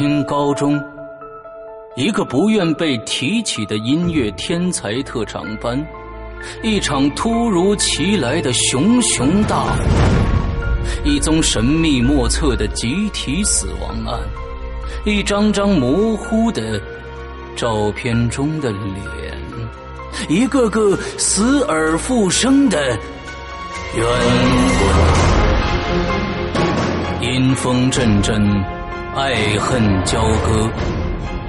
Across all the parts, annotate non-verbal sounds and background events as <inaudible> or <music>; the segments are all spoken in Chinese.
新高中，一个不愿被提起的音乐天才特长班，一场突如其来的熊熊大火，一宗神秘莫测的集体死亡案，一张张模糊的照片中的脸，一个个死而复生的冤魂，阴风阵阵。爱恨交割，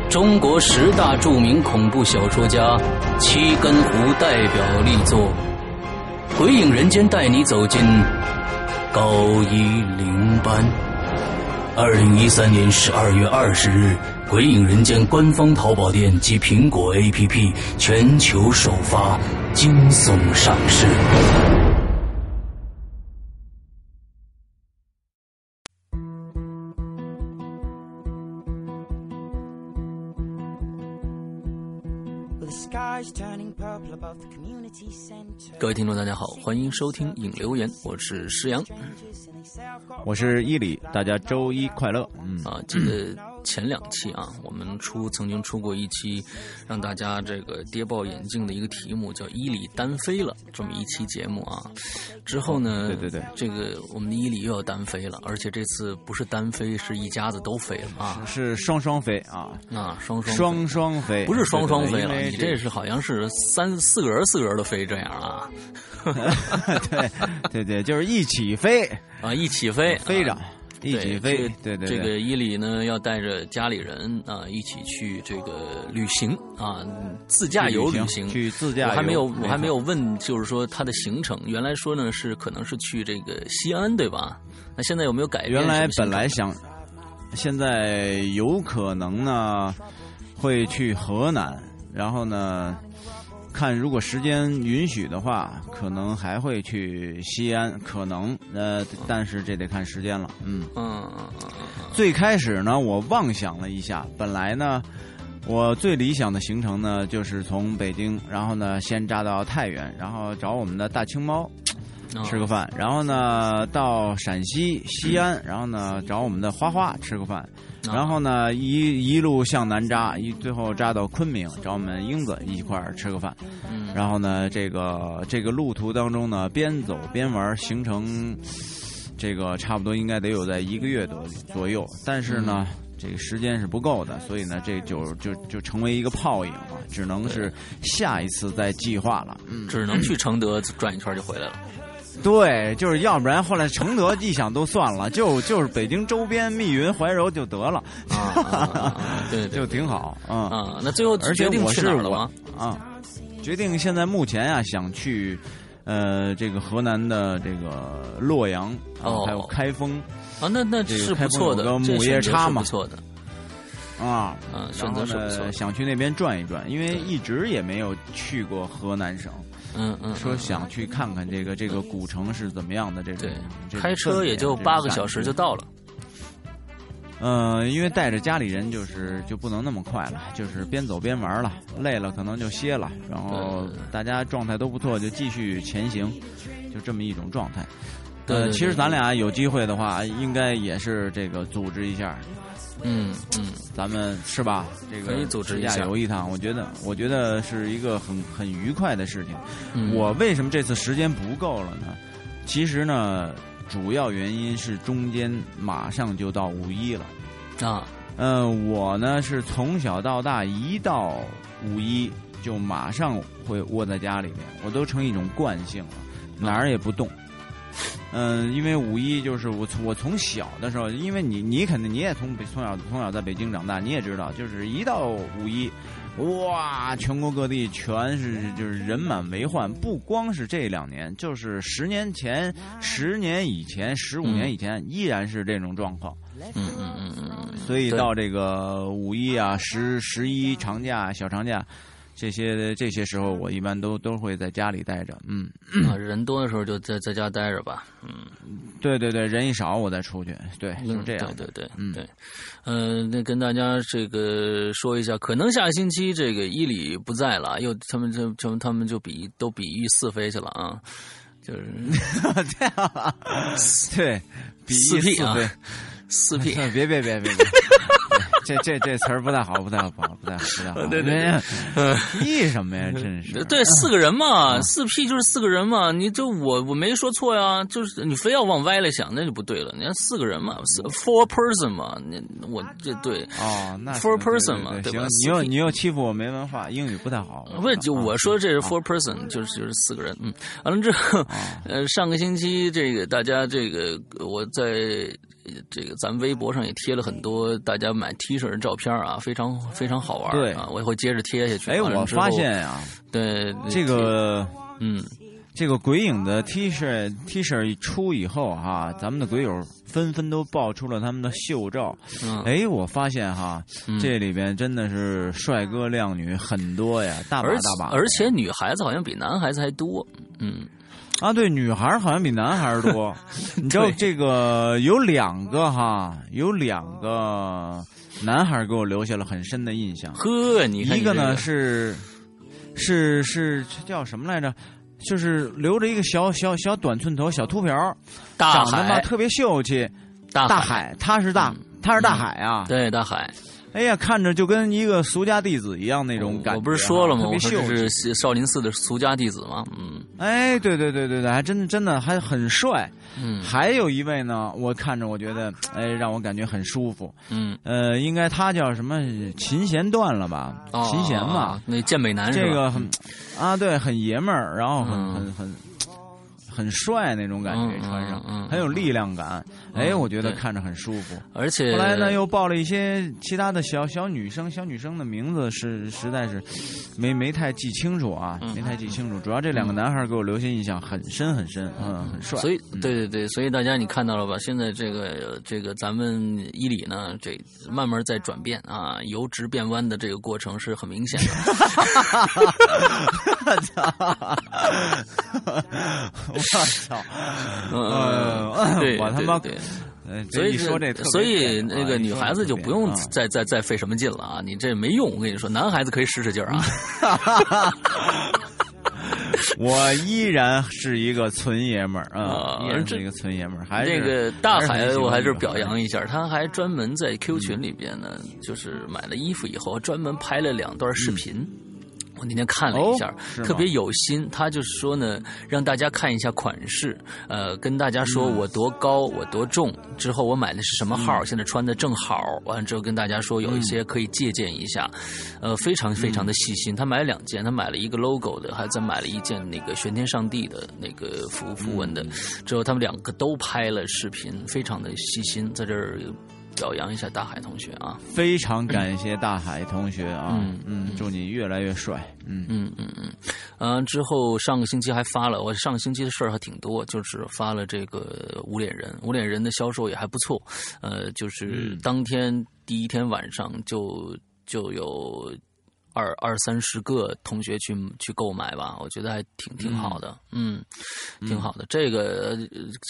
中国十大著名恐怖小说家七根胡代表力作《鬼影人间》，带你走进高一零班。二零一三年十二月二十日，《鬼影人间》官方淘宝店及苹果 APP 全球首发惊悚上市。各位听众，大家好，欢迎收听影留言，我是石阳，<laughs> 我是伊里，大家周一快乐。嗯。啊，记得前两期啊，我们出曾经出过一期让大家这个跌爆眼镜的一个题目，叫“伊里单飞了”这么一期节目啊。之后呢，对对对，这个我们的伊里又要单飞了，而且这次不是单飞，是一家子都飞了啊，是双双飞啊，啊双双双双飞，不是双双飞了，你这是好像是三四个人四个人的飞这样啊。<laughs> 对对对，就是一起飞。啊，一起飞，<laughs> 飞着一起飞。对对，这个伊里呢要带着家里人啊一起去这个旅行啊，自驾游旅行。去自驾游，我还没有我还没有问，就是说他的行程。原来说呢是可能是去这个西安，对吧？那现在有没有改变？原来本来想，现在有可能呢会去河南，然后呢。看，如果时间允许的话，可能还会去西安，可能呃，但是这得看时间了。嗯嗯嗯嗯。最开始呢，我妄想了一下，本来呢，我最理想的行程呢，就是从北京，然后呢，先扎到太原，然后找我们的大青猫吃个饭，然后呢，到陕西西安，然后呢，找我们的花花吃个饭。然后呢，一一路向南扎，一最后扎到昆明，找我们英子一块儿吃个饭。嗯。然后呢，这个这个路途当中呢，边走边玩，行程这个差不多应该得有在一个月多左右。但是呢，这个时间是不够的，所以呢，这就就就成为一个泡影了，只能是下一次再计划了。嗯。只能去承德转一圈就回来了。对，就是要不然后来承德一想都算了，就就是北京周边密云怀柔就得了，<laughs> 啊，对，就挺好，嗯啊，那最后决定去哪儿了吗？啊，决定现在目前啊想去，呃，这个河南的这个洛阳，哦，还有开封，啊，那那是不错的，母夜叉嘛，不错的，啊，嗯，选择是不错，想去那边转一转，因为一直也没有去过河南省。嗯嗯，说想去看看这个这个古城是怎么样的这种，开车也就八个小时就到了。嗯，因为带着家里人就是就不能那么快了，就是边走边玩了，累了可能就歇了，然后大家状态都不错，就继续前行，就这么一种状态。呃，其实咱俩有机会的话，应该也是这个组织一下。嗯嗯，咱们是吧？这个可以组织一下游一趟，我觉得我觉得是一个很很愉快的事情。嗯，我为什么这次时间不够了呢？其实呢，主要原因是中间马上就到五一了啊。嗯，我呢是从小到大一到五一就马上会窝在家里面，我都成一种惯性了，哪儿也不动。嗯，因为五一就是我从我从小的时候，因为你你肯定你也从从小从小在北京长大，你也知道，就是一到五一，哇，全国各地全是就是人满为患，不光是这两年，就是十年前、十年以前、十五年以前，依然是这种状况。嗯嗯嗯嗯，所以到这个五一啊、十十一长假、小长假。这些这些时候，我一般都都会在家里待着，嗯，啊，人多的时候就在在家待着吧，嗯，对对对，人一少我再出去，对，是这样，对对对，嗯对，嗯，那跟大家这个说一下，可能下星期这个伊里不在了，又他们就就他们就比都比喻四飞去了啊，就是 <laughs> 这样，对，比翼四飞，四 P，别别别别别。这这这词儿不太好，不太好，不太好，不太好。<laughs> 对对，P <laughs> 什么呀？真是。对，四个人嘛，四 P 就是四个人嘛。你就我我没说错呀，就是你非要往歪了想，那就不对了。你看四个人嘛，four person 嘛，那我这对哦，那 four person 嘛，对吧？你又你又欺负我没文化，英语不太好。不是，就我说这是 four person，就是就是四个人。嗯，完了之后，呃，上个星期这个大家这个我在。这个咱微博上也贴了很多大家买 T 恤的照片啊，非常非常好玩。对啊，我也会接着贴下去。哎，我发现呀，对这个，嗯，这个鬼影的 T 恤 T 恤一出以后哈，咱们的鬼友纷纷都爆出了他们的秀照。哎，我发现哈，这里边真的是帅哥靓女很多呀，大把大把。而且女孩子好像比男孩子还多。嗯。啊，对，女孩好像比男孩多。<laughs> 你知道这个有两个哈，有两个男孩给我留下了很深的印象。呵，你看，一个呢是是是叫什么来着？就是留着一个小小小短寸头、小秃瓢，长得嘛特别秀气。大海，他是大，他是大海啊。对，大海。哎呀，看着就跟一个俗家弟子一样那种感觉。我不是说了吗？我说这是少林寺的俗家弟子吗？嗯。哎，对对对对对，还真真的还很帅。嗯。还有一位呢，我看着我觉得，哎，让我感觉很舒服。嗯。呃，应该他叫什么？琴弦断了吧？琴弦嘛。那健美男这个很啊，对，很爷们儿，然后很很很。很帅那种感觉，穿上嗯很有力量感。哎，我觉得看着很舒服。而且后来呢，又报了一些其他的小小女生、小女生的名字，是实在是没没太记清楚啊，没太记清楚。主要这两个男孩给我留下印象很深很深，嗯，很帅。所以，对对对，所以大家你看到了吧？现在这个这个咱们伊里呢，这慢慢在转变啊，由直变弯的这个过程是很明显的。<laughs> 我操！我 <laughs> 操！嗯，我他妈，所以说这，所以那个女孩子就不用再再再费什么劲了啊！你这没用，我跟你说，男孩子可以使使劲儿啊。<laughs> 我依然是一个纯爷们儿啊，依然是一个纯爷们儿。还是这个大海，我还是表扬一下，他还专门在 Q 群里边呢，就是买了衣服以后，专门拍了两段视频。我那天看了一下，特别有心。他就是说呢，让大家看一下款式，呃，跟大家说我多高，我多重，之后我买的是什么号，现在穿的正好。完了之后跟大家说有一些可以借鉴一下，呃，非常非常的细心。他买了两件，他买了一个 logo 的，还再买了一件那个玄天上帝的那个符符文的。之后他们两个都拍了视频，非常的细心，在这儿。表扬一下大海同学啊！非常感谢大海同学啊！嗯嗯，祝你越来越帅！嗯嗯嗯嗯，嗯，之后上个星期还发了，我上个星期的事儿还挺多，就是发了这个无脸人，无脸人的销售也还不错，呃，就是当天第一天晚上就就有。二二三十个同学去去购买吧，我觉得还挺挺好的，嗯，挺好的。这个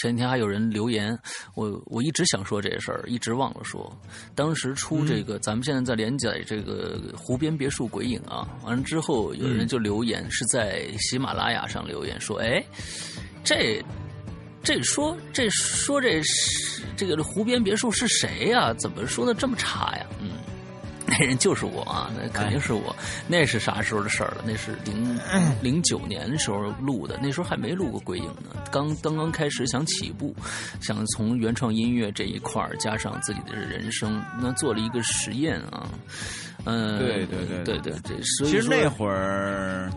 前几天还有人留言，我我一直想说这事儿，一直忘了说。当时出这个，咱们现在在连载这个《湖边别墅鬼影》啊，完了之后有人就留言，是在喜马拉雅上留言说：“哎，这这说这说这这个湖边别墅是谁呀？怎么说的这么差呀？”嗯。那人就是我啊，那肯定是我。那是啥时候的事儿了？那是零 <clears throat> 零九年的时候录的，那时候还没录过鬼影呢，刚刚刚开始想起步，想从原创音乐这一块儿加上自己的人生，那做了一个实验啊。嗯，对对对对对对。其实那会儿，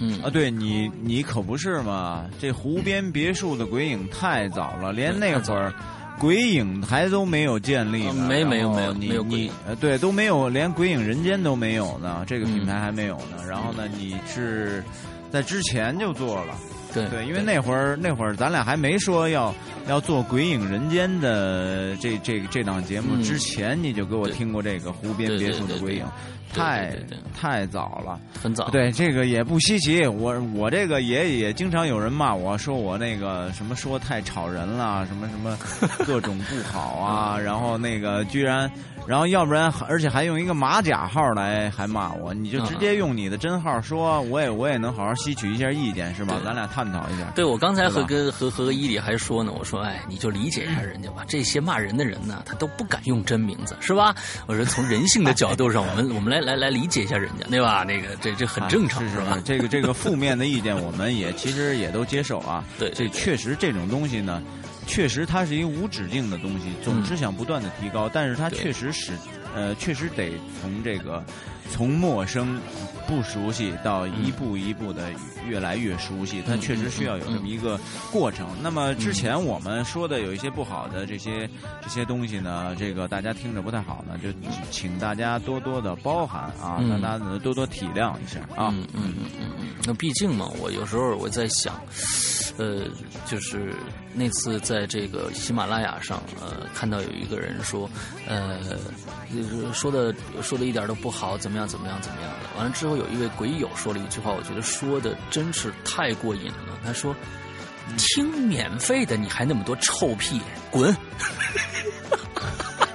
嗯啊，对你你可不是嘛，这湖边别墅的鬼影太早了，连那会儿。鬼影还都没有建立呢，没没有没有你你呃对都没有，连鬼影人间都没有呢，这个品牌还没有呢。然后呢，你是在之前就做了，对对，因为那会儿那会儿咱俩还没说要要做鬼影人间的这这这档节目之前，你就给我听过这个湖边别墅的鬼影。太太早了，很早。对，这个也不稀奇。我我这个也也经常有人骂我说我那个什么说太吵人了，什么什么 <laughs> 各种不好啊。然后那个居然然后要不然而且还用一个马甲号来还骂我，你就直接用你的真号说，我也我也能好好吸取一下意见，是吧？咱俩探讨一下。对，我刚才和跟和和伊里还说呢，我说，哎，你就理解一下人家吧，这些骂人的人呢，他都不敢用真名字，是吧？我说从人性的角度上，我们 <laughs> 我们来来来理解一下人家，对吧？那个这这很正常，是吧？这个这个负面的意见，我们也其实也都接受啊。<laughs> 对，这确实这种东西呢。确实，它是一个无止境的东西，总是想不断的提高，但是它确实使，呃，确实得从这个从陌生、不熟悉到一步一步的越来越熟悉，它确实需要有这么一个过程。那么之前我们说的有一些不好的这些这些东西呢，这个大家听着不太好呢，就请大家多多的包涵啊，大家多多体谅一下啊。嗯嗯嗯嗯嗯，那毕竟嘛，我有时候我在想。呃，就是那次在这个喜马拉雅上，呃，看到有一个人说，呃，说的说的一点都不好，怎么样怎么样怎么样的。完了之后，有一位鬼友说了一句话，我觉得说的真是太过瘾了。他说：“听免费的，你还那么多臭屁，滚！” <laughs>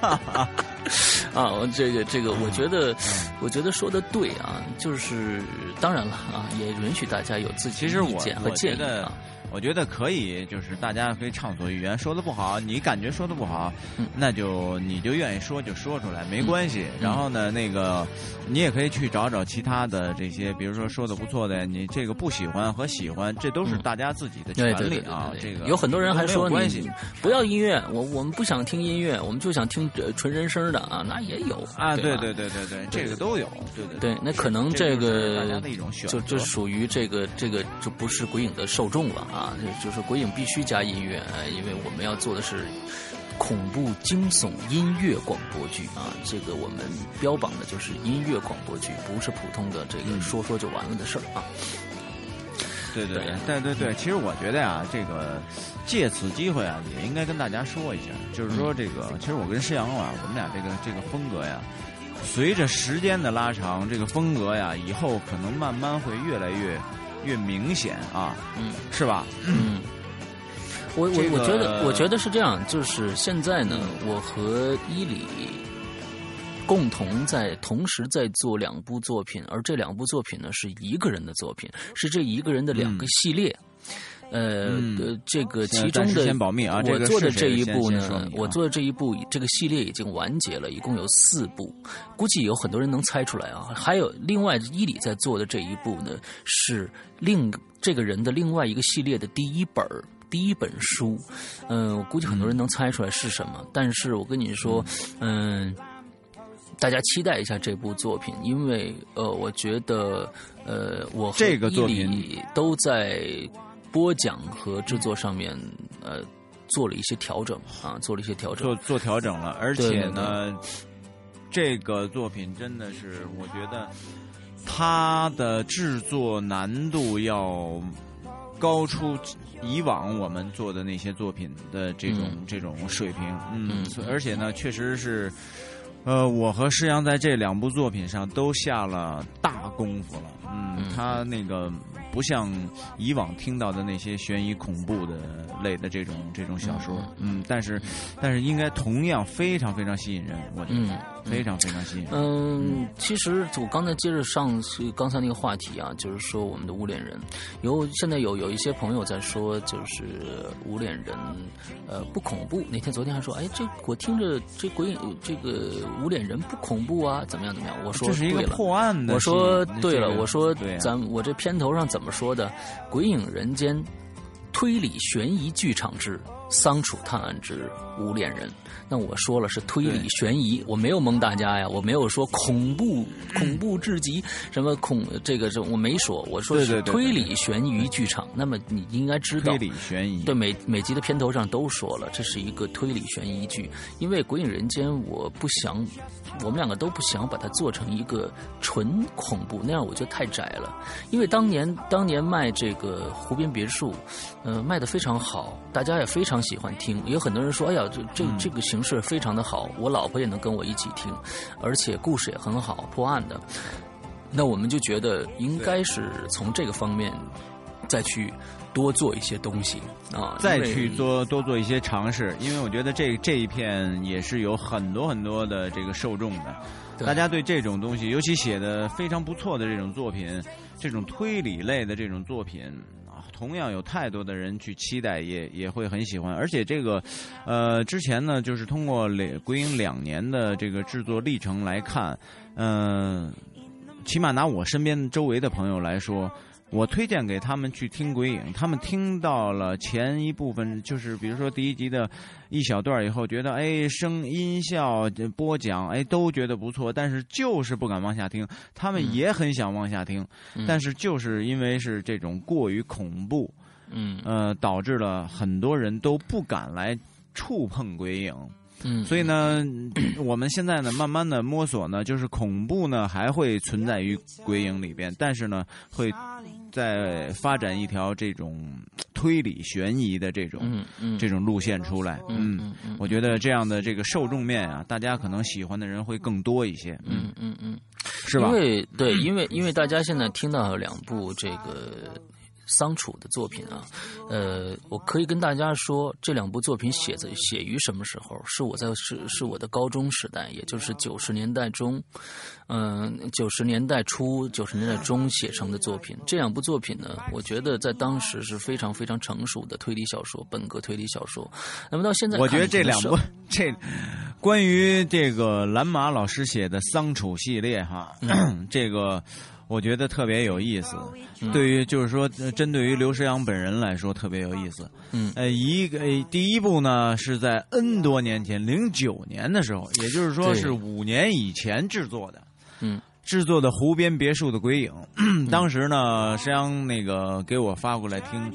啊，这个这个，我觉得，我觉得说的对啊，就是当然了啊，也允许大家有自己的意见和建议啊。我觉得可以，就是大家可以畅所欲言，说的不好，你感觉说的不好，那就你就愿意说就说出来，没关系。然后呢，那个你也可以去找找其他的这些，比如说说的不错的，你这个不喜欢和喜欢，这都是大家自己的权利啊。这个有很多人还说你不要音乐，我我们不想听音乐，我们就想听纯人声的啊，那也有啊。对对对对对，这个都有。对对对，那可能这个就就就属于这个这个就不是鬼影的受众了啊。啊，就是鬼影必须加音乐，因为我们要做的是恐怖惊悚音乐广播剧啊。这个我们标榜的就是音乐广播剧，不是普通的这个说说就完了的事儿啊。对对对对对对，其实我觉得啊，这个借此机会啊，也应该跟大家说一下，就是说这个，其实我跟施阳啊，我们俩这个这个风格呀，随着时间的拉长，这个风格呀，以后可能慢慢会越来越。越明显啊，嗯，是吧？嗯，我我我觉得我觉得是这样，就是现在呢，我和伊里共同在同时在做两部作品，而这两部作品呢是一个人的作品，是这一个人的两个系列。呃呃，这个其中的我做的这一部呢，我做的这一部这个系列已经完结了，一共有四部，估计有很多人能猜出来啊。还有另外伊里在做的这一部呢，是另这个人的另外一个系列的第一本第一本书。嗯，我估计很多人能猜出来是什么，但是我跟你说，嗯，大家期待一下这部作品，因为呃，我觉得呃，我和伊里都在。播讲和制作上面，呃，做了一些调整啊，做了一些调整，做做调整了。而且呢，这个作品真的是，我觉得它的制作难度要高出以往我们做的那些作品的这种这种水平。嗯，而且呢，确实是，呃，我和施阳在这两部作品上都下了大功夫了。嗯，他那个。不像以往听到的那些悬疑恐怖的类的这种这种小说，嗯，但是但是应该同样非常非常吸引人，我觉得非常非常吸引。嗯，其实我刚才接着上刚才那个话题啊，就是说我们的无脸人，有现在有有一些朋友在说，就是无脸人呃不恐怖。那天昨天还说，哎，这我听着这鬼影这个无脸人不恐怖啊，怎么样怎么样？我说这是一个破案的。我说对了，我说咱我这片头上怎怎么说的？《鬼影人间》推理悬疑剧场之桑楚探案之无脸人。那我说了是推理悬疑，我没有蒙大家呀，我没有说恐怖恐怖至极，什么恐这个这我没说，我说是推理悬疑剧场。那么你应该知道，推理悬疑对每每集的片头上都说了，这是一个推理悬疑剧。因为《鬼影人间》，我不想我们两个都不想把它做成一个纯恐怖，那样我觉得太窄了。因为当年当年卖这个湖边别墅，呃，卖的非常好，大家也非常喜欢听，有很多人说，哎呀，这这这个形。是非常的好，我老婆也能跟我一起听，而且故事也很好，破案的。那我们就觉得应该是从这个方面再去多做一些东西啊，再去多多做一些尝试，因为我觉得这这一片也是有很多很多的这个受众的。大家对这种东西，尤其写的非常不错的这种作品，这种推理类的这种作品啊，同样有太多的人去期待，也也会很喜欢。而且这个，呃，之前呢，就是通过两归影两年的这个制作历程来看，嗯，起码拿我身边周围的朋友来说。我推荐给他们去听鬼影，他们听到了前一部分，就是比如说第一集的一小段以后，觉得哎声音效播讲哎都觉得不错，但是就是不敢往下听。他们也很想往下听，但是就是因为是这种过于恐怖，嗯呃，导致了很多人都不敢来触碰鬼影。嗯，所以呢，我们现在呢，慢慢的摸索呢，就是恐怖呢还会存在于鬼影里边，但是呢，会在发展一条这种推理悬疑的这种这种路线出来。嗯，我觉得这样的这个受众面啊，大家可能喜欢的人会更多一些。嗯嗯嗯，是吧？因为对，<clears throat> 因为因为大家现在听到两部这个。桑楚的作品啊，呃，我可以跟大家说，这两部作品写在写于什么时候？是我在是是我的高中时代，也就是九十年代中，嗯，九十年代初、九十年代中写成的作品。这两部作品呢，我觉得在当时是非常非常成熟的推理小说，本格推理小说。那么到现在，我觉得这两部 <laughs> 这关于这个蓝马老师写的桑楚系列哈，<clears throat> 这个。我觉得特别有意思，对于就是说，针对于刘诗阳本人来说特别有意思。嗯，呃，一个第一部呢是在 N 多年前，零九年的时候，也就是说是五年以前制作的。嗯，制作的《湖边别墅的鬼影》，当时呢，诗阳那个给我发过来听，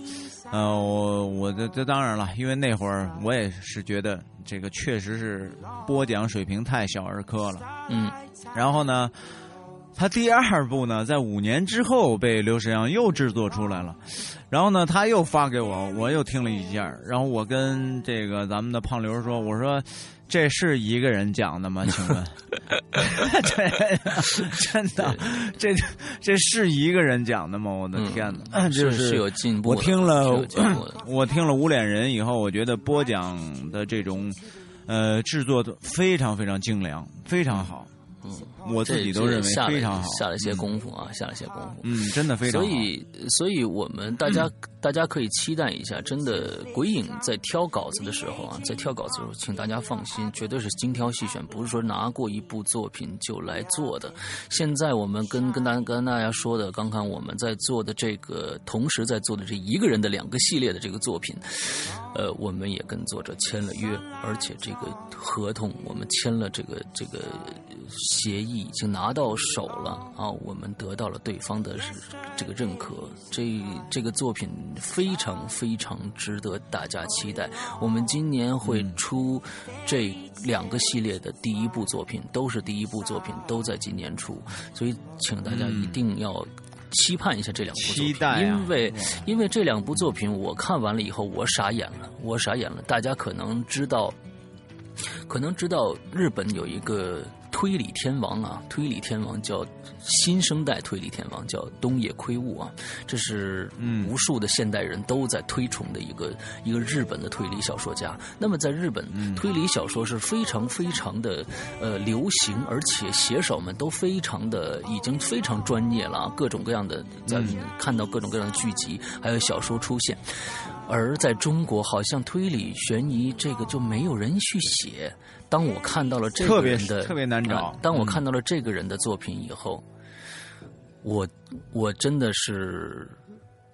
呃，我我这这当然了，因为那会儿我也是觉得这个确实是播讲水平太小儿科了。嗯，然后呢。他第二部呢，在五年之后被刘世阳又制作出来了，然后呢，他又发给我，我又听了一下，然后我跟这个咱们的胖刘说：“我说这是一个人讲的吗？请问？对，真的，这这是一个人讲的吗？我的天哪，就是有进步。我听了，<clears throat> 我听了《无脸人》以后，我觉得播讲的这种呃制作的非常非常精良，非常好。”嗯，我自己都认为非常好，下了些功夫啊，下了些功夫。嗯，真的非常好。所以，所以我们大家大家可以期待一下，真的鬼影在挑稿子的时候啊，在挑稿子的时候，请大家放心，绝对是精挑细选，不是说拿过一部作品就来做的。现在我们跟跟大跟大家说的，刚刚我们在做的这个，同时在做的这一个人的两个系列的这个作品，呃，我们也跟作者签了约，而且这个合同我们签了这个这个。协议已经拿到手了啊！我们得到了对方的这个认可，这这个作品非常非常值得大家期待。我们今年会出这两个系列的第一部作品，都是第一部作品，都在今年出，所以请大家一定要期盼一下这两部作品，因为因为这两部作品我看完了以后，我傻眼了，我傻眼了。大家可能知道，可能知道日本有一个。推理天王啊，推理天王叫新生代推理天王叫东野圭吾啊，这是无数的现代人都在推崇的一个一个日本的推理小说家。那么在日本，推理小说是非常非常的呃流行，而且写手们都非常的已经非常专业了，各种各样的在看到各种各样的剧集还有小说出现。而在中国，好像推理悬疑这个就没有人去写。当我看到了这个人的特别难找，当我看到了这个人的作品以后，我我真的是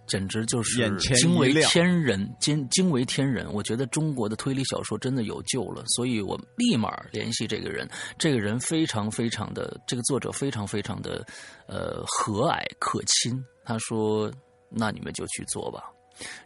简直就是惊为天人，惊惊为天人。我觉得中国的推理小说真的有救了，所以我立马联系这个人。这个人非常非常的，这个作者非常非常的呃和蔼可亲。他说：“那你们就去做吧。”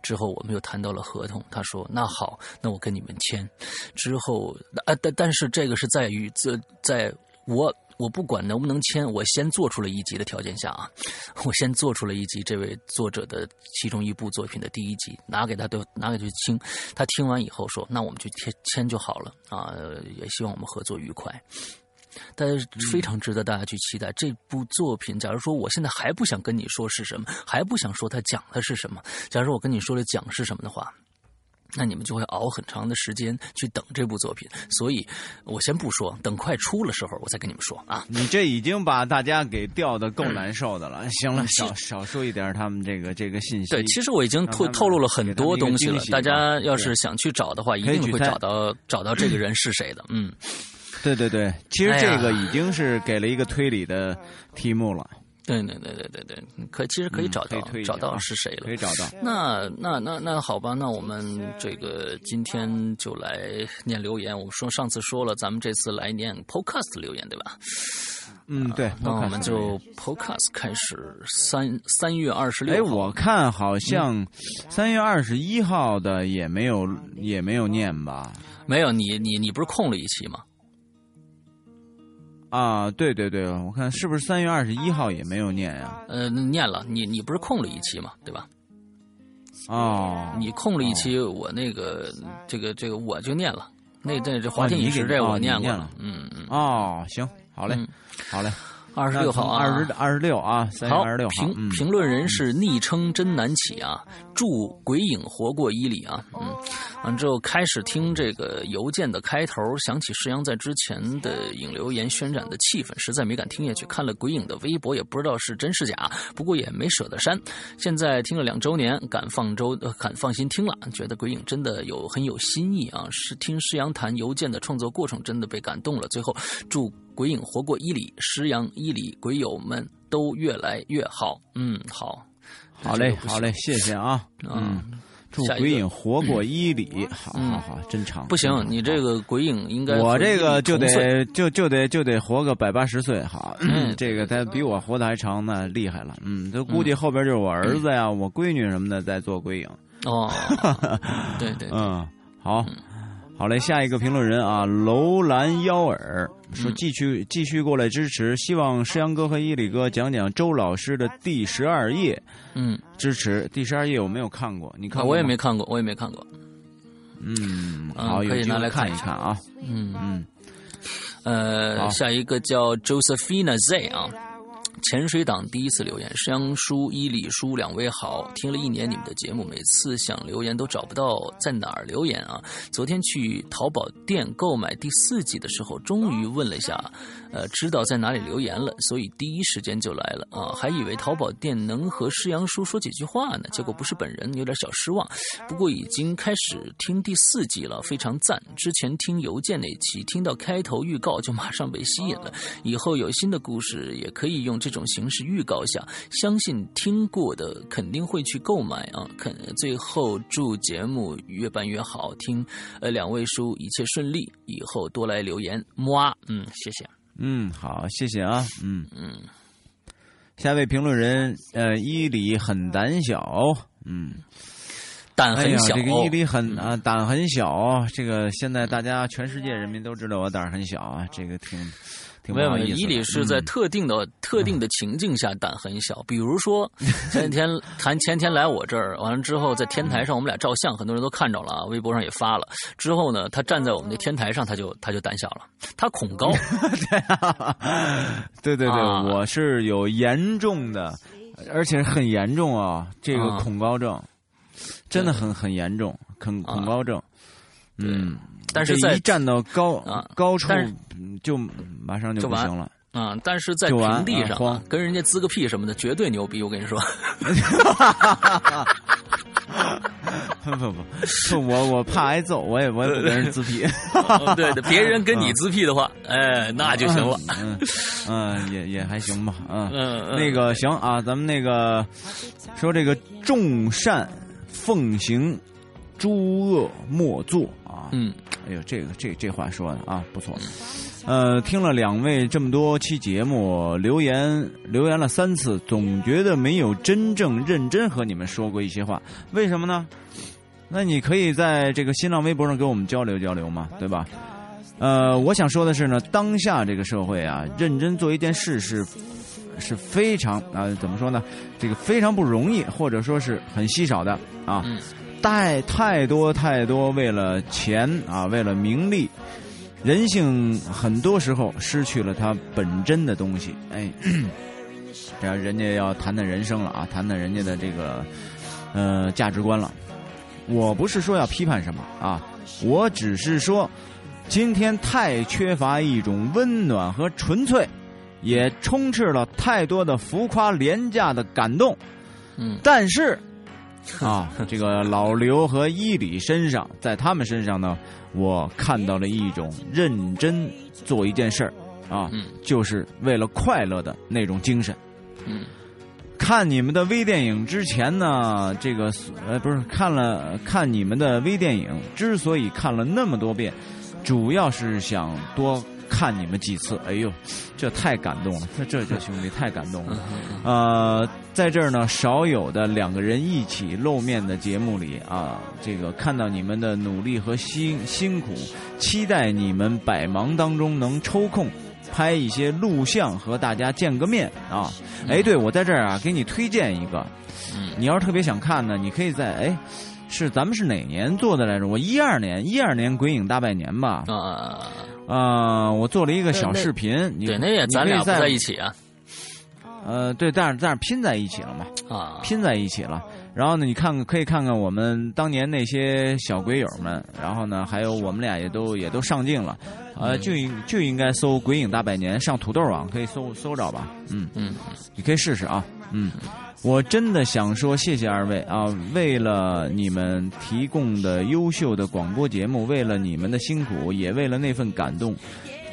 之后我们又谈到了合同，他说：“那好，那我跟你们签。”之后，啊，但但是这个是在于这在我我不管能不能签，我先做出了一集的条件下啊，<laughs> 我先做出了一集这位作者的其中一部作品的第一集，拿给他都拿给他听，他听完以后说：“那我们就签签就好了啊，也希望我们合作愉快。”大家非常值得大家去期待这部作品。假如说我现在还不想跟你说是什么，还不想说它讲的是什么，假如说我跟你说了讲是什么的话。那你们就会熬很长的时间去等这部作品，所以我先不说，等快出了时候我再跟你们说啊。你这已经把大家给吊的够难受的了。行了，少少说一点他们这个这个信息。对，其实我已经透透露了很多东西了。大家要是想去找的话，一定会找到找到这个人是谁的。嗯，对对对，其实这个已经是给了一个推理的题目了。对对对对对对，可其实可以找到找到是谁了，可以找到。那那那那好吧，那我们这个今天就来念留言。我说上次说了，咱们这次来念 Podcast 留言，对吧？嗯，对。那我们就 Podcast 开始。三三月二十六。哎，我看好像三月二十一号的也没有也没有念吧？没有，你你你不是空了一期吗？啊，对对对，我看是不是三月二十一号也没有念呀？呃，念了，你你不是空了一期嘛，对吧？哦，你空了一期，我那个这个这个我就念了，那那这华天饮食这我念过了，嗯嗯。哦，行，好嘞，好嘞。二十六号啊，二十二十六啊，三月二十六号。评评论人是昵称真难起啊，祝鬼影活过伊犁啊，嗯，完之后开始听这个邮件的开头，想起石阳在之前的影留言渲染的气氛，实在没敢听下去。看了鬼影的微博，也不知道是真是假，不过也没舍得删。现在听了两周年，敢放周敢放心听了，觉得鬼影真的有很有新意啊。是听石阳谈邮件的创作过程，真的被感动了。最后祝。鬼影活过伊犁，石羊伊犁鬼友们都越来越好。嗯，好，好嘞，好嘞，谢谢啊。嗯，祝鬼影活过伊犁。好好好，真长。不行，你这个鬼影应该我这个就得就就得就得活个百八十岁。好，这个他比我活的还长，那厉害了。嗯，他估计后边就是我儿子呀、我闺女什么的在做鬼影。哦，<laughs> 对对，嗯，好。好嘞，下一个评论人啊，楼兰幺儿说继续继续过来支持，希望诗阳哥和伊里哥讲讲周老师的第十二页。嗯，支持第十二页我没有看过，你看我也没看过，我也没看过。嗯，好，可以拿来看一看啊。嗯嗯，呃，下一个叫 Josephina Z 啊。潜水党第一次留言，香叔、伊里叔两位好，听了一年你们的节目，每次想留言都找不到在哪儿留言啊。昨天去淘宝店购买第四季的时候，终于问了一下，呃，知道在哪里留言了，所以第一时间就来了啊。还以为淘宝店能和施阳叔说几句话呢，结果不是本人，有点小失望。不过已经开始听第四季了，非常赞。之前听邮件那期，听到开头预告就马上被吸引了，以后有新的故事也可以用这。种形式预告下，相信听过的肯定会去购买啊！肯最后祝节目越办越好听，呃，两位叔一切顺利，以后多来留言，么嗯，谢谢，嗯，好，谢谢啊，嗯。嗯，下一位评论人，呃，伊里很胆小，嗯，胆很小，这个伊里很啊，胆很小，这个现在大家全世界人民都知道我胆很小啊，这个挺。没有没有，伊里是在特定的特定的情境下胆很小，比如说前几天谈前天来我这儿，完了之后在天台上我们俩照相，很多人都看着了啊，微博上也发了。之后呢，他站在我们的天台上，他就他就胆小了，他恐高。<laughs> <laughs> 对对对，我是有严重的，而且很严重啊，这个恐高症真的很很严重，恐恐高症。嗯。但是在一站到高啊高处，就马上就不行了啊！但是在平地上跟人家滋个屁什么的，绝对牛逼！我跟你说，<laughs> 不不不，我我怕挨揍，我也我也不跟人滋屁。<laughs> 对的，别人跟你滋屁的话，哎，那就行了。嗯嗯，也也还行吧。嗯嗯，那个行啊，咱们那个说这个众善奉行，诸恶莫作啊。嗯。哎呦，这个这这话说的啊，不错。呃，听了两位这么多期节目，留言留言了三次，总觉得没有真正认真和你们说过一些话。为什么呢？那你可以在这个新浪微博上跟我们交流交流嘛，对吧？呃，我想说的是呢，当下这个社会啊，认真做一件事是是非常啊，怎么说呢？这个非常不容易，或者说是很稀少的啊。太太多太多为了钱啊，为了名利，人性很多时候失去了它本真的东西。哎，<clears throat> 这样人家要谈谈人生了啊，谈谈人家的这个呃价值观了。我不是说要批判什么啊，我只是说，今天太缺乏一种温暖和纯粹，也充斥了太多的浮夸廉价的感动。嗯，但是啊，<laughs> 这个老刘和伊里身上，在他们身上呢，我看到了一种认真做一件事儿啊，嗯就是为了快乐的那种精神。嗯看你们的微电影之前呢，这个呃不是看了看你们的微电影，之所以看了那么多遍，主要是想多看你们几次。哎呦，这太感动了，这这这兄弟太感动了。呃，在这儿呢，少有的两个人一起露面的节目里啊，这个看到你们的努力和辛辛苦，期待你们百忙当中能抽空拍一些录像和大家见个面啊。哎，对我在这儿啊，给你推荐一个，嗯你要是特别想看呢，你可以在哎。是咱们是哪年做的来着？我一二年，一二年鬼影大拜年吧。啊，啊、我做了一个小视频。你对，那也咱俩在在一起啊呃，对，但是但是拼在一起了嘛，啊，拼在一起了。然后呢，你看看可以看看我们当年那些小鬼友们，然后呢，还有我们俩也都也都上镜了，呃，嗯就应就应该搜“鬼影大拜年”，上土豆网可以搜搜着吧，嗯，嗯你可以试试啊，嗯。我真的想说谢谢二位啊！为了你们提供的优秀的广播节目，为了你们的辛苦，也为了那份感动，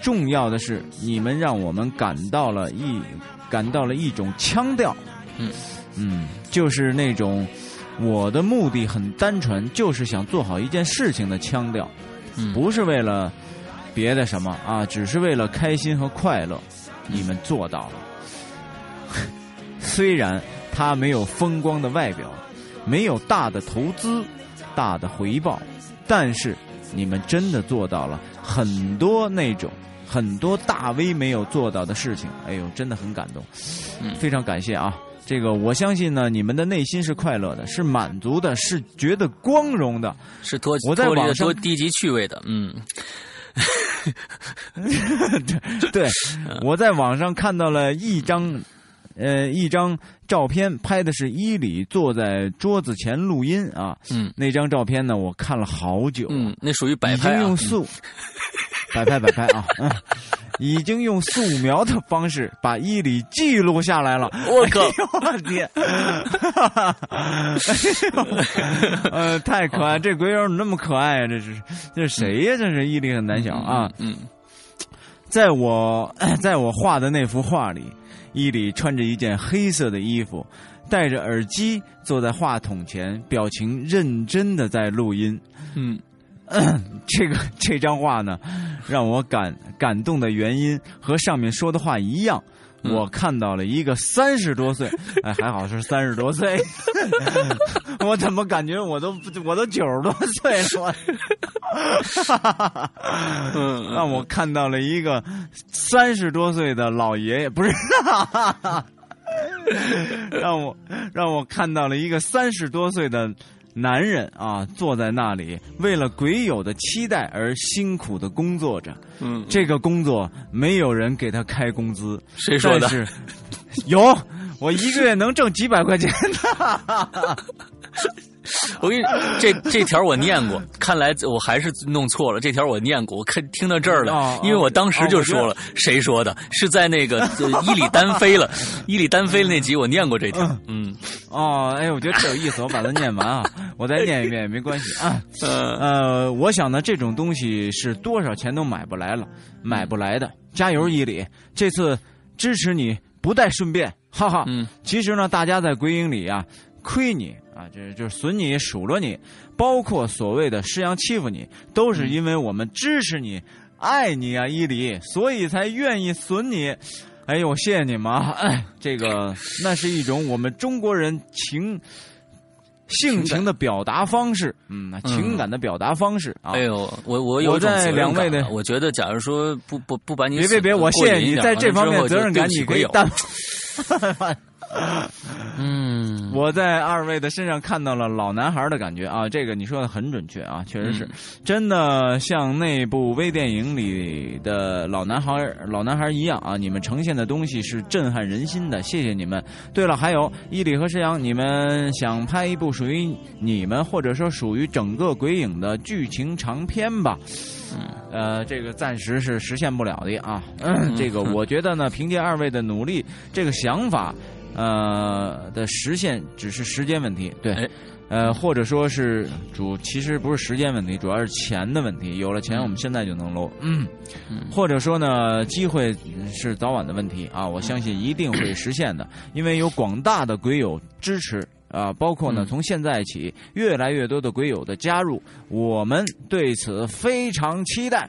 重要的是你们让我们感到了一感到了一种腔调，嗯嗯，就是那种我的目的很单纯，就是想做好一件事情的腔调，嗯，不是为了别的什么啊，只是为了开心和快乐，你们做到了。<laughs> 虽然他没有风光的外表，没有大的投资、大的回报，但是你们真的做到了很多那种很多大 V 没有做到的事情。哎呦，真的很感动，嗯非常感谢啊！这个我相信呢，你们的内心是快乐的，是满足的，是觉得光荣的。是脱我在网上低级趣味的，嗯 <laughs> 对，<laughs> 我在网上看到了一张，呃，一张照片，拍的是伊里坐在桌子前录音啊。嗯那张照片呢，我看了好久，嗯，那属于摆已经拍啊用，素，<laughs> 摆拍摆拍啊，嗯，已经用素描的方式把伊里记录下来了。我靠哎我天！<laughs> 呃，太可爱，这鬼友怎么那么可爱啊？这是这是谁呀、这是伊里很胆小啊！嗯在我 <coughs> 在我画的那幅画里，伊里穿着一件黑色的衣服，戴着耳机坐在话筒前，表情认真的在录音。嗯 <coughs> 这个这张画呢，让我感感动的原因和上面说的话一样。嗯。我看到了一个三十多岁，哎，还好是三十多岁，<laughs> 我怎么感觉我都我都九十多岁了？<laughs> 让我看到了一个三十多岁的老爷爷，不是，<laughs> 让我让我看到了一个三十多岁的男人啊，坐在那里，为了鬼友的期待而辛苦的工作着。嗯，这个工作没有人给他开工资，谁说的但？是 <laughs> 有，我一个月能挣几百块钱。<laughs> 我跟你这这条我念过，看来我还是弄错了。这条我念过，我看听到这儿了，哦因为我当时就说了，谁说的？是在那个呃伊里单飞了，伊里单飞了那集我念过这条。嗯哦，哎，我觉得特有意思，我把它念完啊，我再念一遍也没关系啊。<laughs> 呃呃，我想呢，这种东西是多少钱都买不来了，买不来的。加油，伊里，这次支持你不带顺便，哈哈。嗯其实呢，大家在鬼影里啊，亏你啊，就是就是损你、数落你，包括所谓的施阳欺负你，都是因为我们支持你、爱你啊，伊犁，所以才愿意损你。哎呦，谢谢你们啊！哎，这个那是一种我们中国人情性情的表达方式，嗯，情感的表达方式啊。哎呦，我我有我在两位的感啊我觉得，假如说不不不把你别别别，我谢谢你在这方面责任感，你可以担。<laughs> <laughs> 嗯，我在二位的身上看到了老男孩的感觉啊，这个你说的很准确啊，确实是，真的像那部微电影里的老男孩老男孩一样啊，你们呈现的东西是震撼人心的，谢谢你们。对了，还有伊里和石阳，你们想拍一部属于你们或者说属于整个鬼影的剧情长片吧？嗯呃，这个暂时是实现不了的啊。这个我觉得呢，凭借二位的努力，这个想法，呃的实现只是时间问题。对，呃，或者说是主，其实不是时间问题，主要是钱的问题。有了钱，我们现在就能搂。嗯，或者说呢，机会是早晚的问题啊。我相信一定会实现的，因为有广大的鬼友支持。啊，包括呢，从现在起，越来越多的鬼友的加入，我们对此非常期待。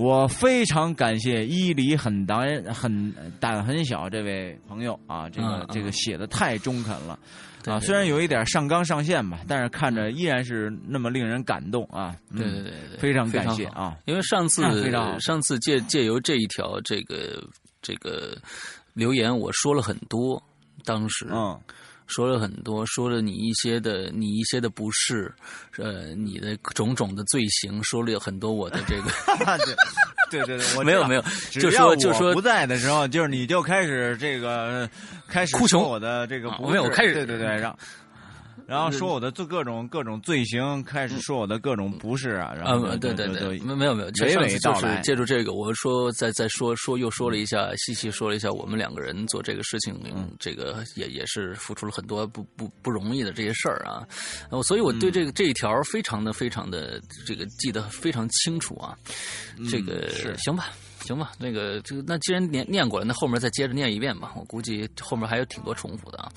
我非常感谢伊犁很胆很胆很小这位朋友啊，这个这个写的太中肯了啊，虽然有一点上纲上线吧，但是看着依然是那么令人感动啊。对对对对，非常感谢啊！因为上次上次借借由这一条这个这个留言，我说了很多，当时嗯。说了很多，说了你一些的你一些的不是，呃，你的种种的罪行，说了很多我的这个，<laughs> 对对对，没有没有，就说就说不在的时候，就是你就开始这个开始哭穷我的这个，没有开始对对对让。然后说我的做各种各种罪行，开始说我的各种不是啊，然后对对对，没没有没有，娓娓道来。借助这个，我说再再说说又说了一下，细细说了一下，我们两个人做这个事情，这个也也是付出了很多不不不容易的这些事儿啊。所以我对这个这一条非常的非常的这个记得非常清楚啊。这个是行吧。行吧，那个这个那既然念念过了，那后面再接着念一遍吧。我估计后面还有挺多重复的啊。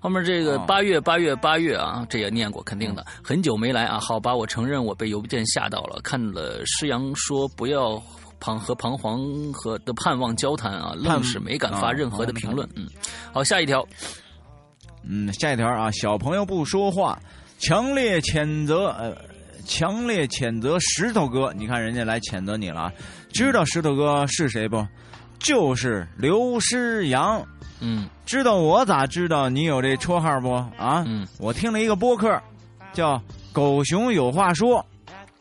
后面这个八月八月八月啊，这也念过，肯定的。很久没来啊，好吧，我承认我被邮件吓到了。看了施阳说不要彷和彷徨和的盼望交谈啊，愣是没敢发任何的评论。嗯，好，下一条。嗯，下一条啊，小朋友不说话，强烈谴责呃，强烈谴责石头哥。你看人家来谴责你了。知道石头哥是谁不？就是刘诗阳。嗯，知道我咋知道你有这绰号不？啊，嗯，我听了一个播客，叫《狗熊有话说》，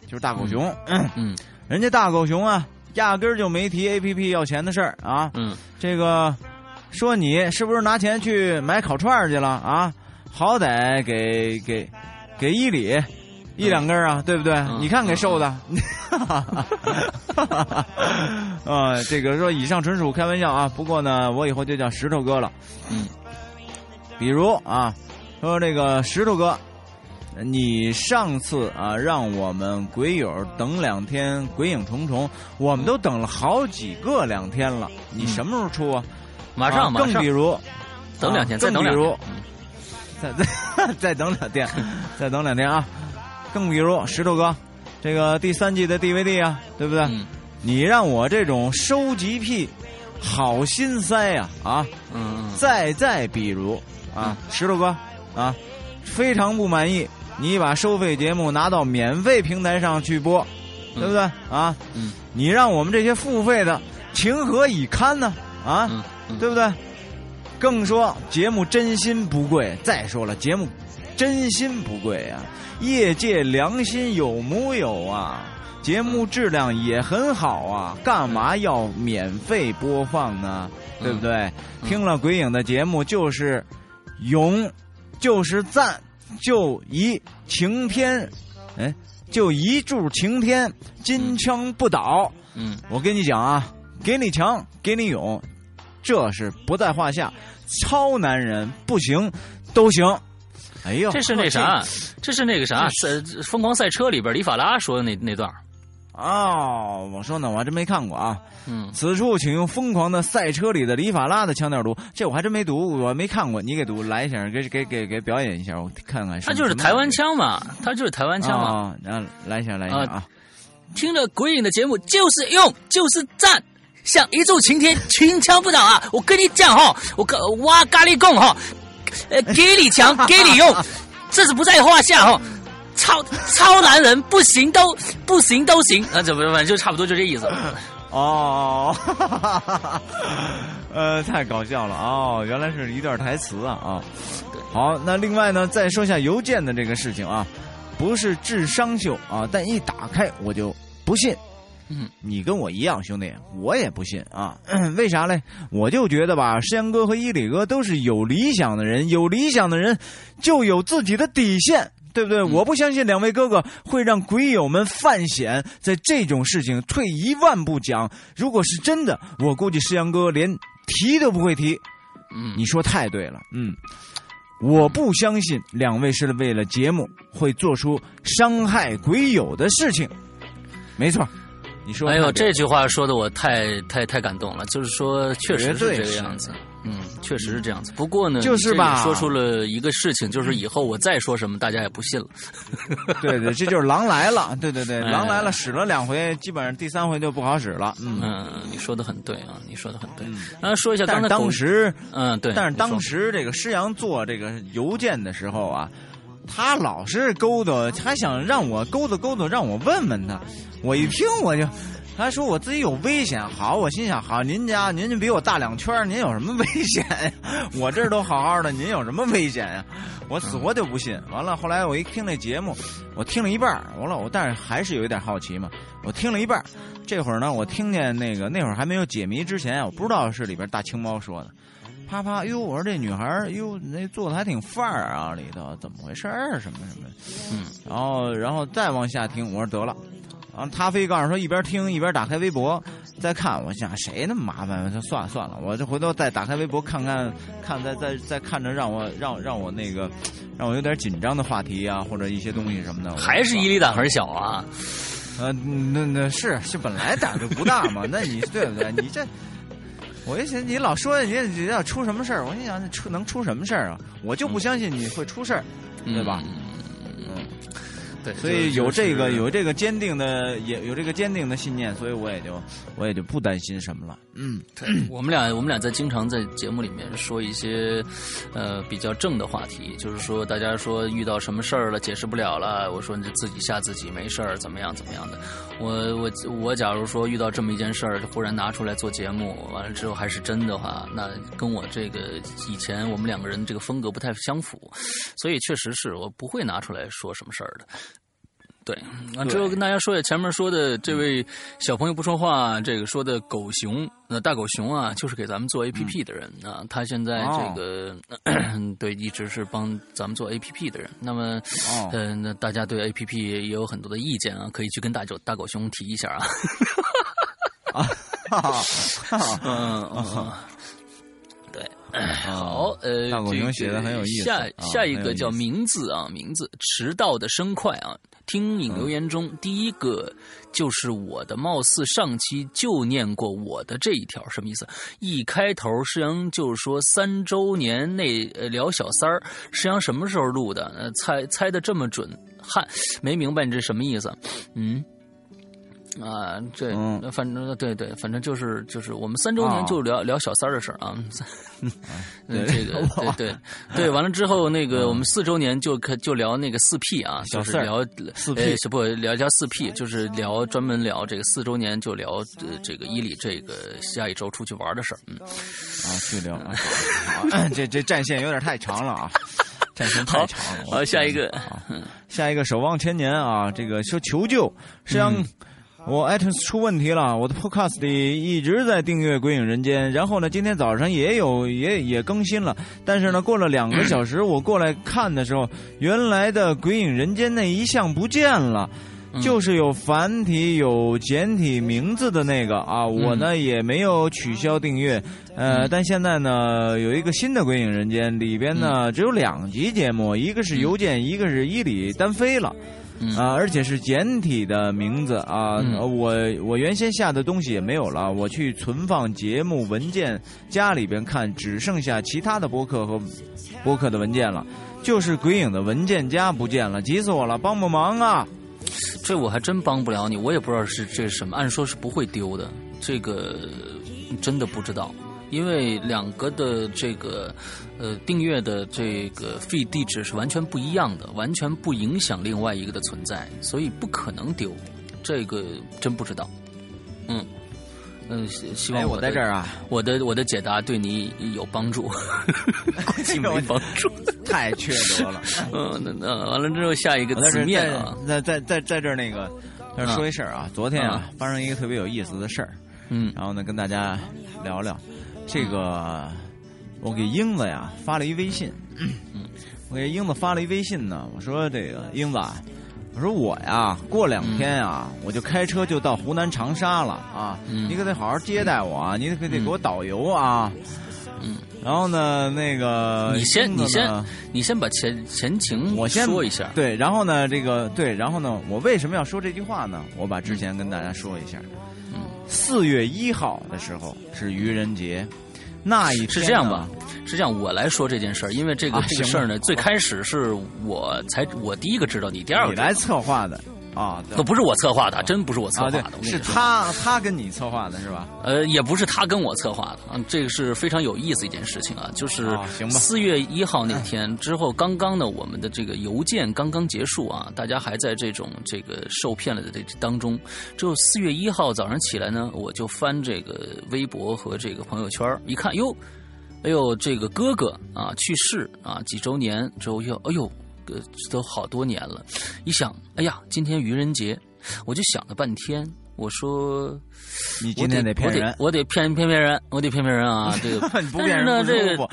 就是大狗熊。嗯，人家大狗熊啊，压根儿就没提 A P P 要钱的事儿啊。嗯，这个说你是不是拿钱去买烤串去了啊？好歹给给给伊里。一两根啊，对不对？你看给瘦的，<laughs> 啊，这个说以上纯属开玩笑啊。不过呢，我以后就叫石头哥了。嗯，比如啊，说这个石头哥，你上次啊让我们鬼友等两天《鬼影重重》，我们都等了好几个两天了。你什么时候出啊？马上，马上。更比如，等两天，再等两天，再再 <laughs> 再等两天，再等两天啊。更比如石头哥，这个第三季的 DVD 啊，对不对？你让我这种收集癖，好心塞呀啊！嗯。再再比如啊，石头哥啊，非常不满意，你把收费节目拿到免费平台上去播，对不对啊？嗯。你让我们这些付费的情何以堪呢？啊，对不对？更说节目真心不贵。再说了，节目真心不贵啊。业界良心有木有啊？节目质量也很好啊，干嘛要免费播放呢？对不对？听了鬼影的节目就是勇，就是赞，就一晴天，哎，就一柱擎天，金枪不倒。嗯，我跟你讲啊，给你强，给你勇，这是不在话下。超男人不行，都行。哎呦，这是那啥，这是那个啥，赛疯狂赛车里边李法拉说的那那段哦，我说呢，我还真没看过啊。嗯，此处请用疯狂的赛车里的李法拉的腔调读，这我还真没读，我没看过，你给读来一下，给给给给表演一下，我看看。他就是台湾腔嘛，他就是台湾腔嘛。然后来一下，来一下啊！听了鬼影的节目，就是用，就是赞，像一柱擎天，群枪不倒啊！我跟你讲哈，我跟哇咖喱贡哈。呃，给你强，给你用，<laughs> 这是不在话下哈。超超男人不行都不行都行，啊，怎么反正就差不多就这意思。<laughs> 哦，<laughs> 呃，太搞笑了哦，原来是一段台词啊啊！好，那另外呢，再说下邮件的这个事情啊，不是智商秀啊，但一打开我就不信。嗯，你跟我一样，兄弟，我也不信啊。<clears throat> 为啥嘞？我就觉得吧，山羊哥和伊里哥都是有理想的人，有理想的人就有自己的底线，对不对？我不相信两位哥哥会让鬼友们犯险，在这种事情退一万步讲，如果是真的，我估计石阳哥连提都不会提。嗯，你说太对了，嗯。我不相信两位是为了节目会做出伤害鬼友的事情，没错。你说，哎呦，这句话说的我太太太感动了。就是说，确实是这个样子，嗯，确实是这样子。不过呢，就是吧，说出了一个事情，就是以后我再说什么，大家也不信了。<laughs> 对对，这就是狼来了。对对对，狼来了，使了两回，基本上第三回就不好使了。嗯，你说的很对啊，你说的很对。然后说一下当时，嗯，对，但是当时这个施阳做这个邮件的时候啊，他老是勾搭，还想让我勾搭勾搭，让我问问他。我一听我就，他说我自己有危险。好，我心想，好，您家您就比我大两圈，您有什么危险呀？我这儿都好好的，您有什么危险呀？我死活就不信。完了，后来我一听那节目，我听了一半完了，我但是还是有一点好奇嘛。我听了一半这会儿呢，我听见那个那会儿还没有解谜之前，我不知道是里边大青猫说的。啪啪，哟！我说这女孩哟，那做的还挺范儿啊，里头怎么回事儿？什么什么？嗯，然后然后再往下听，我说得了。然后他非告诉说一边听一边打开微博再看，我想谁那么麻烦？就算了算了，我这回头再打开微博看看看，再再再看着让我让让我那个让我有点紧张的话题啊，或者一些东西什么的。还是伊犁胆很小啊？呃，那那是是本来胆就不大嘛？那你对不对？你这。我一想，你老说你你要出什么事儿，我心想出能出什么事儿啊？我就不相信你会出事儿，对吧？嗯，对，所以有这个有这个坚定的也有这个坚定的信念，所以我也就我也就不担心什么了。嗯，对，我们俩我们俩在经常在节目里面说一些呃比较正的话题，就是说大家说遇到什么事儿了解释不了了，我说你就自己吓自己没事儿，怎么样怎么样的。我我我假如说遇到这么一件事儿，忽然拿出来做节目，完了之后还是真的话，那跟我这个以前我们两个人这个风格不太相符，所以确实是我不会拿出来说什么事儿的。对，那之后跟大家说一下，前面说的这位小朋友不说话，这个说的狗熊，那大狗熊啊，就是给咱们做 A P P 的人啊，他现在这个 <clears throat> 对一直是帮咱们做 A P P 的人。那么，嗯，那大家对 A P P 也有很多的意见啊，可以去跟大狗大狗熊提一下啊。啊，<laughs> 嗯 <laughs> 嗯，对，好，呃，大狗熊写的很有意思。下下一个叫名字啊，名字迟到的生快啊。听影留言中第一个就是我的，貌似上期就念过我的这一条，什么意思？一开头石阳就是说三周年内聊小三儿，石阳什么时候录的？猜猜的这么准，汉没明白你这什么意思？嗯。啊，这反正对对，反正就是就是我们三周年就聊聊小三儿的事儿啊，<laughs> 这个对对对，完了之后那个我们四周年就可就聊那个四 P 啊，就是聊四 P 不聊聊四 P，就是聊专门聊这个四周年就聊这个伊犁这个下一周出去玩的事儿，嗯啊去聊啊，这这战线有点太长了啊，战线太长了，好下一个下一个守望千年啊，这个说求救实际上。我 iTunes 出问题了，我的 Podcast 里一直在订阅《鬼影人间》，然后呢，今天早上也有也也更新了，但是呢，过了两个小时，我过来看的时候，原来的《鬼影人间》那一项不见了，就是有繁体有简体名字的那个啊，我呢也没有取消订阅，呃，但现在呢有一个新的《鬼影人间》，里边呢只有两集节目，一个是邮件，一个是伊里单飞了。啊，而且是简体的名字啊！我我原先下的东西也没有了，我去存放节目文件夹里边看，只剩下其他的播客和播客的文件了，就是鬼影的文件夹不见了，急死我了！帮帮忙啊！这我还真帮不了你，我也不知道是这是什么，按说是不会丢的，这个真的不知道。因为两个的这个呃订阅的这个费地址是完全不一样的，完全不影响另外一个的存在，所以不可能丢。这个真不知道。嗯，嗯，希望我在这儿啊，我的我的解答对你有帮助，估计没帮助。<laughs> 太缺德了。嗯，那那完了之后，下一个字面啊，在在在在这儿那个，说一事儿啊，昨天啊发生一个特别有意思的事儿，嗯然后呢跟大家聊聊这个，我给英子呀发了一微信，嗯我给英子发了一微信呢，我说这个英子啊。我说我呀，过两天啊，我就开车就到湖南长沙了啊！嗯你可得好好接待我啊，你可得给我导游啊。嗯，然后呢，那个你先你先你先把前前情我先说一下。对，然后呢，这个对，然后呢，我为什么要说这句话呢？我把之前跟大家说一下。嗯，四月一号的时候是愚人节，那一天是这样吧呢？？是这样，我来说这件事儿，因为这个、啊这个事儿呢，最开始是我才我第一个知道，你第二个你来策划的啊？那不是我策划的，真不是我策划的，是他他跟你策划的是吧？呃，也不是他跟我策划的，嗯，这个是非常有意思一件事情啊，就是四月一号那天之后，刚刚呢，我们的这个邮件刚刚结束啊，大家还在这种这个受骗了的这当中。之后四月一号早上起来呢，我就翻这个微博和这个朋友圈，一看，哟，哎呦，这个哥哥啊去世啊几周年之后又，哎呦，呃都好多年了，一想，哎呀，今天愚人节，我就想了半天，我说。你今天我得骗人，我得骗骗骗人，我得骗骗人啊！<laughs> 这个不骗人但是呢，这个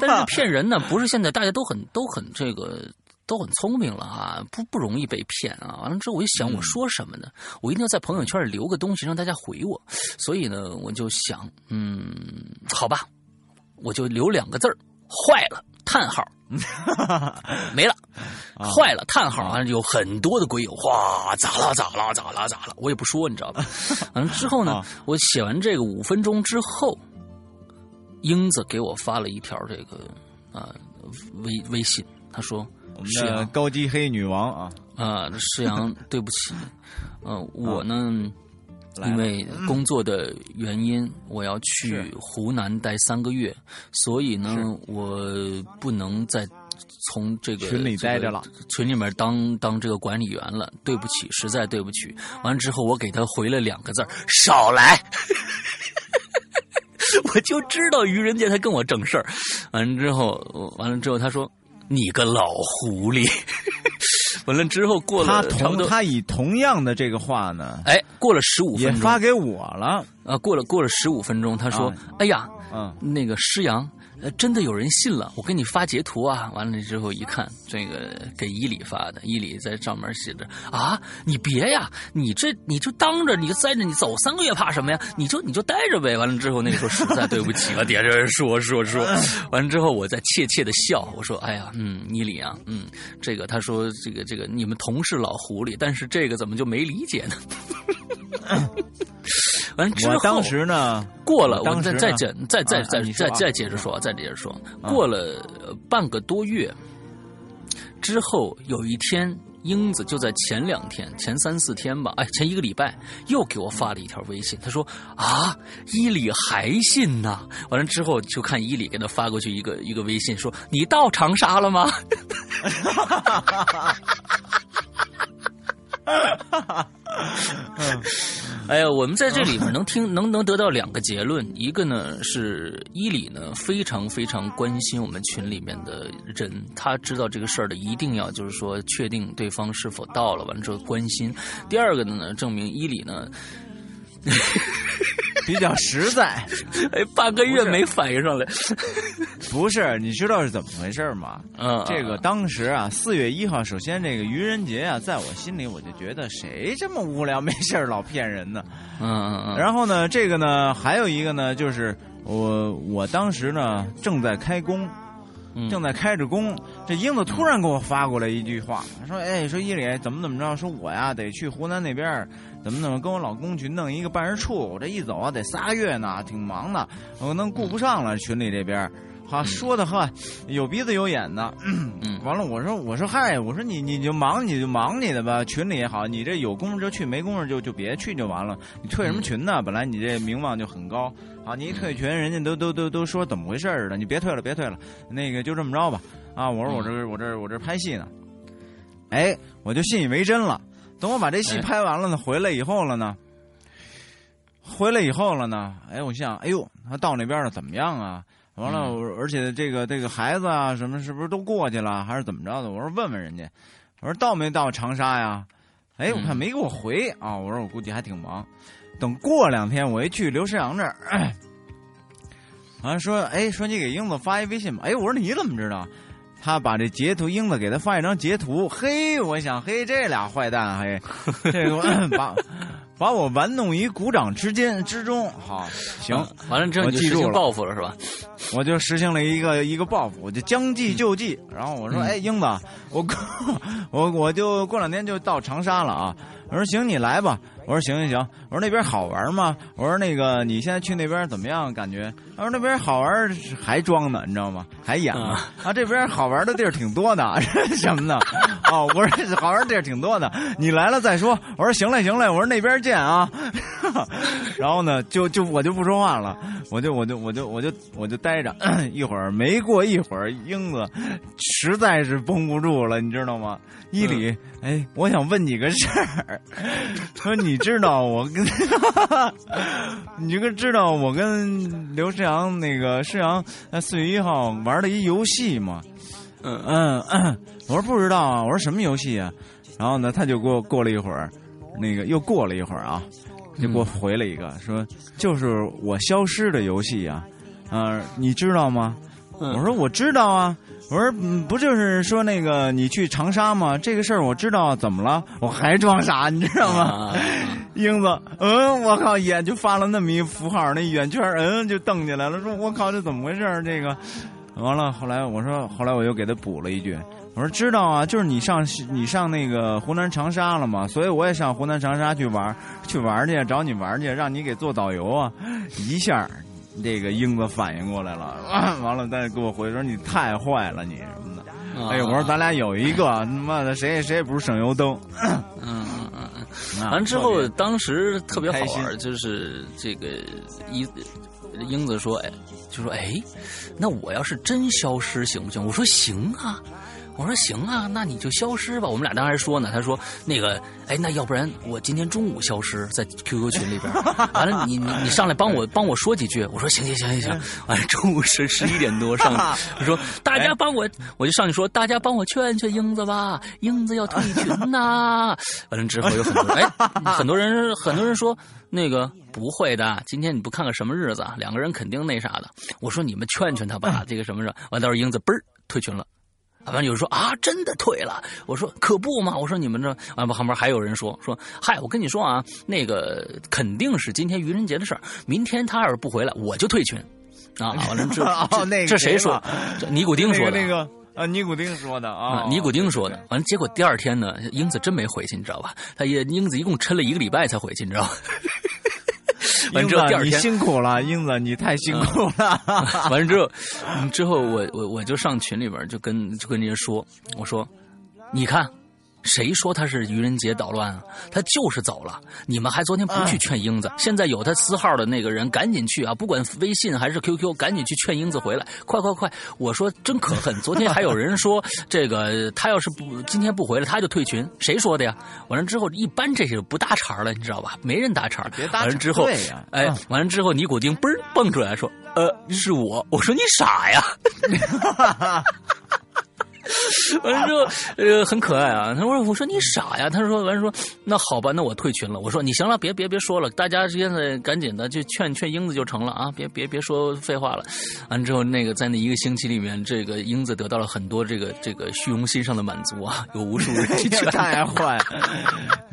但是骗人呢，不是现在大家都很都很这个都很聪明了啊，不不容易被骗啊。完了之后，我一想，我说什么呢？我一定要在朋友圈里留个东西让大家回我。所以呢，我就想，嗯，好吧，我就留两个字儿：坏了，叹号。<laughs> 没了，坏了，叹号！啊有很多的鬼友，哇，咋了咋了咋了咋了？我也不说，你知道吧？完了之后呢啊，我写完这个五分钟之后，英子给我发了一条这个啊、微微信，他说我们的是啊高级黑女王啊，啊，施阳，对不起，呃，我呢。因为工作的原因，我要去湖南待三个月，所以呢，我不能再从这个群里待着了，这个群里面当当这个管理员了。对不起，实在对不起。完了之后，我给他回了两个字儿少来。<laughs> 我就知道愚人节他跟我整事儿。完了之后，完了之后，他说：“你个老狐狸。” <laughs> 完了之后，过他了差不多，同他以同样的这个话呢，哎，过了十五分钟，发给我了，啊，过了过了十五分钟，他说：“啊哎呀，嗯，那个施阳，呃，真的有人信了，我给你发截图啊。”完了之后一看，这个给伊里发的，伊里在上面写着：“啊，你别呀，你这你就当着你就栽着你走三个月怕什么呀？你就你就待着呗。”完了之后，那个时候实在对不起了，点着说说说，<laughs> 完了之后我再怯怯的笑，我说：“哎呀，嗯，伊里啊，嗯，这个他说这个这个你们同是老狐狸，但是这个怎么就没理解呢？” <laughs> 完之后，当时呢，过了，我再再讲，再再啊再再接着说，再接着说，过了呃半个多月之后，有一天，英子就在前两天、前三四天吧，哎，前一个礼拜又给我发了一条微信，他说啊，伊里还信呐。完了之后，就看伊里给他发过去一个一个微信，说你到长沙了吗？<laughs> <laughs> 哎呀，我们在这里面能听 <laughs> 能能得到两个结论，一个呢是伊里呢非常非常关心我们群里面的人，他知道这个事儿的一定要就是说确定对方是否到了，完了之后关心。第二个呢，证明伊里呢，<laughs> 比较实在，<laughs> 哎，半个月没反应上来，<laughs> 不是？你知道是怎么回事吗？嗯，这个当时啊，四月一号，首先这个愚人节啊，在我心里我就觉得谁这么无聊没事儿老骗人呢？嗯嗯嗯，然后呢，这个呢，还有一个呢，就是我我当时呢正在开工，嗯正在开着工，这英子突然给我发过来一句话，说：“哎，说伊里怎么怎么着？说我呀得去湖南那边儿，怎么怎么跟我老公去弄一个办事处，我这一走啊得仨月呢，挺忙的，我能顾不上了群里这边儿。”好说的哈，有鼻子有眼的，<clears throat> 嗯完了，我说我说嗨，我说你你就忙你就忙你的吧，群里也好，你这有功夫就去，没功夫就就别去就完了。你退什么群呢？本来你这名望就很高，好，你一退群，人家都都都都说怎么回事儿了，你别退了，别退了，那个就这么着吧。啊，我说我这我这我这拍戏呢，哎，我就信以为真了。等我把这戏哎拍完了呢，回来以后了呢，回来以后了呢，哎，我想，哎呦，他到那边了怎么样啊？完了，而且这个这个孩子啊，什么是不是都过去了，还是怎么着的？我说问问人家，我说到没到长沙呀？哎，我看没给我回啊，我说我估计还挺忙。等过两天我一去刘世阳这儿，<clears throat> 啊说，哎，说你给英子发一微信吧。哎，我说你怎么知道？他把这截图，英子给他发一张截图。嘿，我想，嘿，这俩坏蛋，嘿，<laughs> 这个把把我玩弄于股掌之间之中。好，行，完了之后我记住了，你就实行报复了是吧？我就实行了一个一个报复，我就将计就计。然后我说，嗯哎，英子，我过 <laughs> 我我就过两天就到长沙了啊。我说行，你来吧。我说行行行。我说那边好玩吗？我说那个你现在去那边怎么样？感觉？他说那边好玩，还装呢，你知道吗？还演呢。啊，这边好玩的地儿挺多的，什么的？哦，我说好玩的地儿挺多的，你来了再说。我说行嘞行嘞，我说那边见啊。<laughs> 然后呢，就就我就不说话了，我就我就我就我就我就待着。<coughs> 一会儿没过一会儿，英子实在是绷不住了，你知道吗？伊里，哎，我想问你个事儿，<laughs> 说你知道我跟，<laughs> 你这个知道我跟刘世阳那个世阳在四月一号玩了一游戏嘛？嗯嗯嗯，我说不知道啊，我说什么游戏啊？然后呢，他就给我过了一会儿，那个又过了一会儿啊，就给我回了一个，说就是我消失的游戏啊，嗯，你知道吗？嗯我说我知道啊，我说嗯不就是说那个你去长沙吗？这个事儿我知道，怎么了？我还装傻，你知道吗？啊，英子，嗯，我靠，眼就发了那么一符号，那圆圈，嗯，就瞪起来了，说我靠，这怎么回事儿？这个，完了，后来我说，后来我又给他补了一句，我说知道啊，就是你上你上那个湖南长沙了嘛，所以我也上湖南长沙去玩去玩去，找你玩去，让你给做导游啊，一下。这个英子反应过来了，<laughs> 完了，再给我回说你太坏了，你什么的。啊哎，我说咱俩有一个，他 <laughs> 妈的谁也谁也不是省油灯。嗯嗯嗯 <laughs> 完之后，当时特别好玩，就是这个一英子说，哎，就说哎，那我要是真消失行不行？我说行啊。我说行啊，那你就消失吧。我们俩当时还说呢，他说那个，哎，那要不然我今天中午消失在 QQ 群里边，完了你你你上来帮我帮我说几句。我说行行行行行。完了中午十十一点多上去，<laughs> 我说大家帮我，我就上去说大家帮我劝劝英子吧，英子要退群呐。完了之后有很多人，哎，很多人很多人说那个不会的，今天你不看看什么日子啊？两个人肯定那啥的。我说你们劝劝他吧，<laughs> 这个什么什么？完到时候英子嘣儿退群了。完了有人说啊，真的退了。我说可不嘛。我说你们这完了旁边还有人说说，嗨，我跟你说啊，那个肯定是今天愚人节的事儿，明天他要是不回来，我就退群。啊，完了这 <laughs> 哦这那个这谁说？这尼古丁说的。那个那个啊，尼古丁说的啊啊，，尼古丁说的。完了，结果第二天呢，英子真没回去，你知道吧？他也英子一共抻了一个礼拜才回去，你知道吧？<laughs> 完之后第二天，辛苦了，<laughs> 英子你太辛苦了。<laughs> 完了之后，嗯之后我我我就上群里边就跟就跟人家说，我说，你看。谁说他是愚人节捣乱啊？他就是走了。你们还昨天不去劝英子，现在有他私号的那个人，赶紧去啊！不管微信还是 QQ，赶紧去劝英子回来，快快快！我说真可恨，昨天还有人说 <laughs> 这个他要是不今天不回来，他就退群。谁说的呀？完了之后，一般这些不搭茬了，你知道吧？没人搭茬。别搭茬完了之后，对呀哎嗯，完了之后，尼古丁嘣儿蹦出来说：“呃，是我。”我说你傻呀。<laughs> <laughs> 完了之后，呃，很可爱啊。他说：“我说你傻呀。”他说：“完了说，那好吧，那我退群了。”我说：“你行了，别别别说了，大家现在赶紧的就劝劝英子就成了啊，别别别说废话了。”完了之后，那个在那一个星期里面，这个英子得到了很多这个这个虚荣心上的满足啊，有无数人去劝太坏，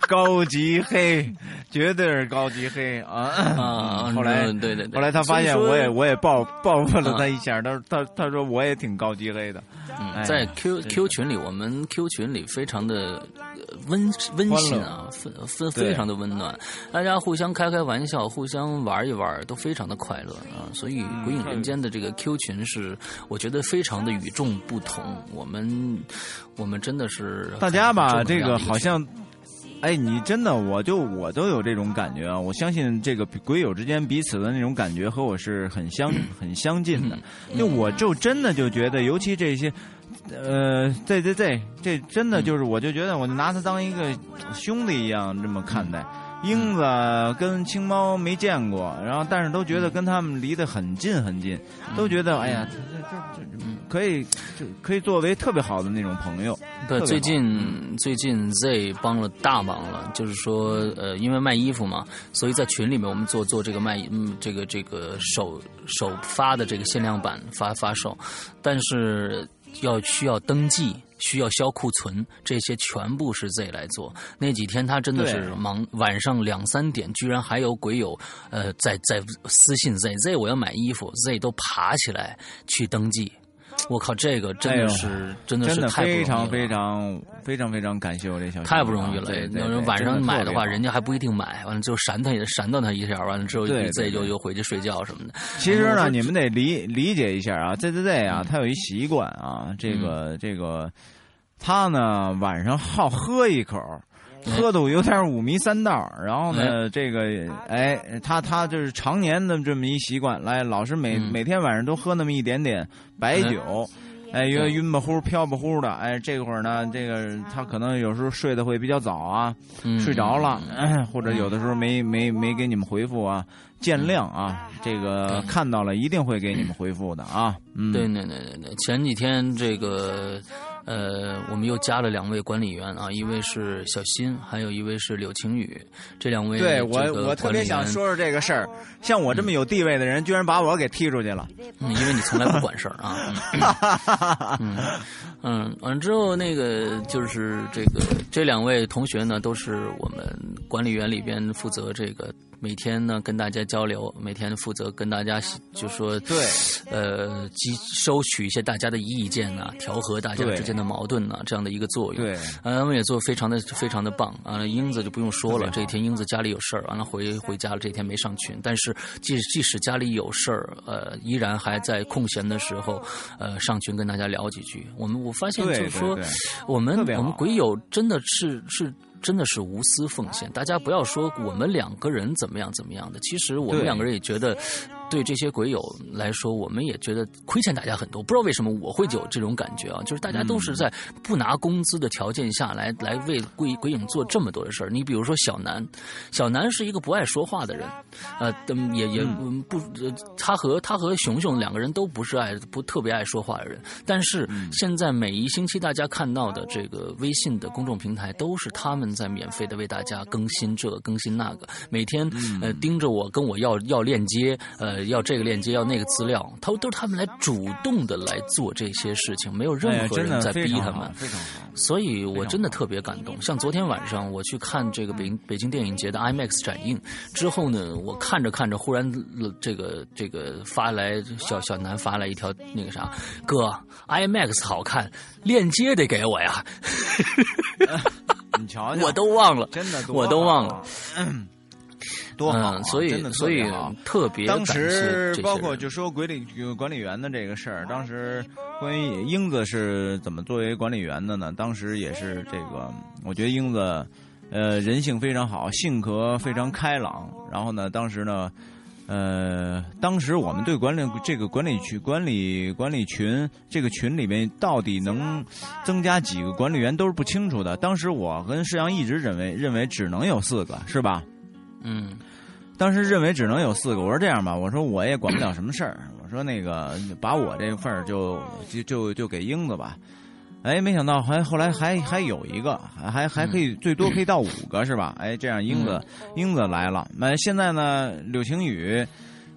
高级黑，绝对是高级黑啊！啊。后来嗯对对对，后来他发现我也我也报报复了他一下，他他他说我也挺高级黑的，嗯，哎在 Q Q 群里，我们 Q 群里非常的呃温温馨啊，非非非常的温暖，大家互相开开玩笑，互相玩一玩，都非常的快乐啊。所以《鬼影人间》的这个 Q 群是，我觉得非常的与众不同。我们我们真的是大家吧，这个好像。哎，你真的，我就我都有这种感觉啊！我相信这个鬼友之间彼此的那种感觉和我是很相很相近的。嗯就我就真的就觉得，尤其这些，呃，对对对，这真的就是，我就觉得，我就拿他当一个兄弟一样这么看待。英子跟青猫没见过，然后但是都觉得跟他们离得很近很近，都觉得哎呀，这这这这可以就可以作为特别好的那种朋友。对，最近最近 Z 帮了大忙了，就是说，呃，因为卖衣服嘛，所以在群里面我们做做这个卖，嗯，这个这个首首发的这个限量版发发售，但是要需要登记。需要销库存，这些全部是 Z 来做。那几天他真的是忙，晚上两三点，居然还有鬼友，呃，在在私信 Z，Z 我要买衣服，Z 都爬起来去登记。我靠，这个真的是、真的真的是太不容易了非常非常非常非常感谢我这小太不容易了。对晚上买的话，人家还不一定买，完了之后闪他也闪到他一下，完了之后自己就对又回去睡觉什么的。其实呢，你们得理理解一下啊，Z Z Z 啊，嗯他有一习惯啊，这个这个，他呢晚上好喝一口。哎喝的我有点五迷三道，然后呢，这个哎，他他就是常年的这么一习惯，来老是每、嗯。每天晚上都喝那么一点点白酒，哎，晕对。晕吧乎、飘吧乎的，哎，这会儿呢，这个他可能有时候睡得会比较早啊，嗯。睡着了，或者有的时候没没没给你们回复啊，见谅啊，这个看到了一定会给你们回复的啊。嗯，对对对对对，前几天这个呃，我们又加了两位管理员啊，一位是小新，还有一位是柳晴雨，这两位对我我特别想说说这个事儿，像我这么有地位的人，居然把我给踢出去了。嗯，因为你从来不管事儿啊。<laughs> 嗯嗯，完了之后，那个就是这个这两位同学呢，都是我们管理员里边负责这个每天呢跟大家交流，每天负责跟大家就说对，呃，集收取一些大家的意见啊、调和大家之间的矛盾啊、这样的一个作用。对，呃，我们也做得非常的非常的棒啊。英子就不用说了，这一天英子家里有事儿，完了回回家了，这一天没上群。但是即即使家里有事儿，呃，依然还在空闲的时候，呃，上群跟大家聊几句。我们我发现就是说我们我们鬼友真的是是。真的是无私奉献，大家不要说我们两个人怎么样怎么样的，其实我们两个人也觉得，对这些鬼友来说，我们也觉得亏欠大家很多。不知道为什么我会有这种感觉啊，就是大家都是在不拿工资的条件下来来为鬼鬼影做这么多的事儿。你比如说小南，小南是一个不爱说话的人，呃，嗯也也嗯。不，呃他和他和熊熊两个人都不是爱不特别爱说话的人，但是现在每一星期大家看到的这个微信的公众平台，都是他们在免费的为大家更新这个更新那个，每天呃盯着我跟我要要链接，呃要这个链接要那个资料，他都是他们来主动的来做这些事情，没有任何人在逼他们。所以我真的特别感动。像昨天晚上我去看这个北京北京电影节的 IMAX 展映之后呢，我看着看着，忽然呃这个这个发来小小南发来一条那个啥，哥 IMAX 好看，链接得给我呀，<laughs> 你瞧瞧，我都忘了。真的我都忘好啊，多好啊，嗯，所真的特以所以特别当时包括就说管理管理员的这个事儿，当时关于英子是怎么作为管理员的呢？当时也是这个，我觉得英子呃人性非常好，性格非常开朗。然后呢，当时呢。呃，当时我们对管理这个管理群、管理管理群这个群里面到底能增加几个管理员都是不清楚的。当时我跟世阳一直认为认为只能有四个，是吧？嗯当时认为只能有四个，我说这样吧，我说我也管不了什么事儿，我说那个把我这份儿就就就就给英子吧。哎，没想到还后来还还有一个，还还还可以最多可以到五个是吧？哎，这样英子英子来了。那现在呢，柳晴雨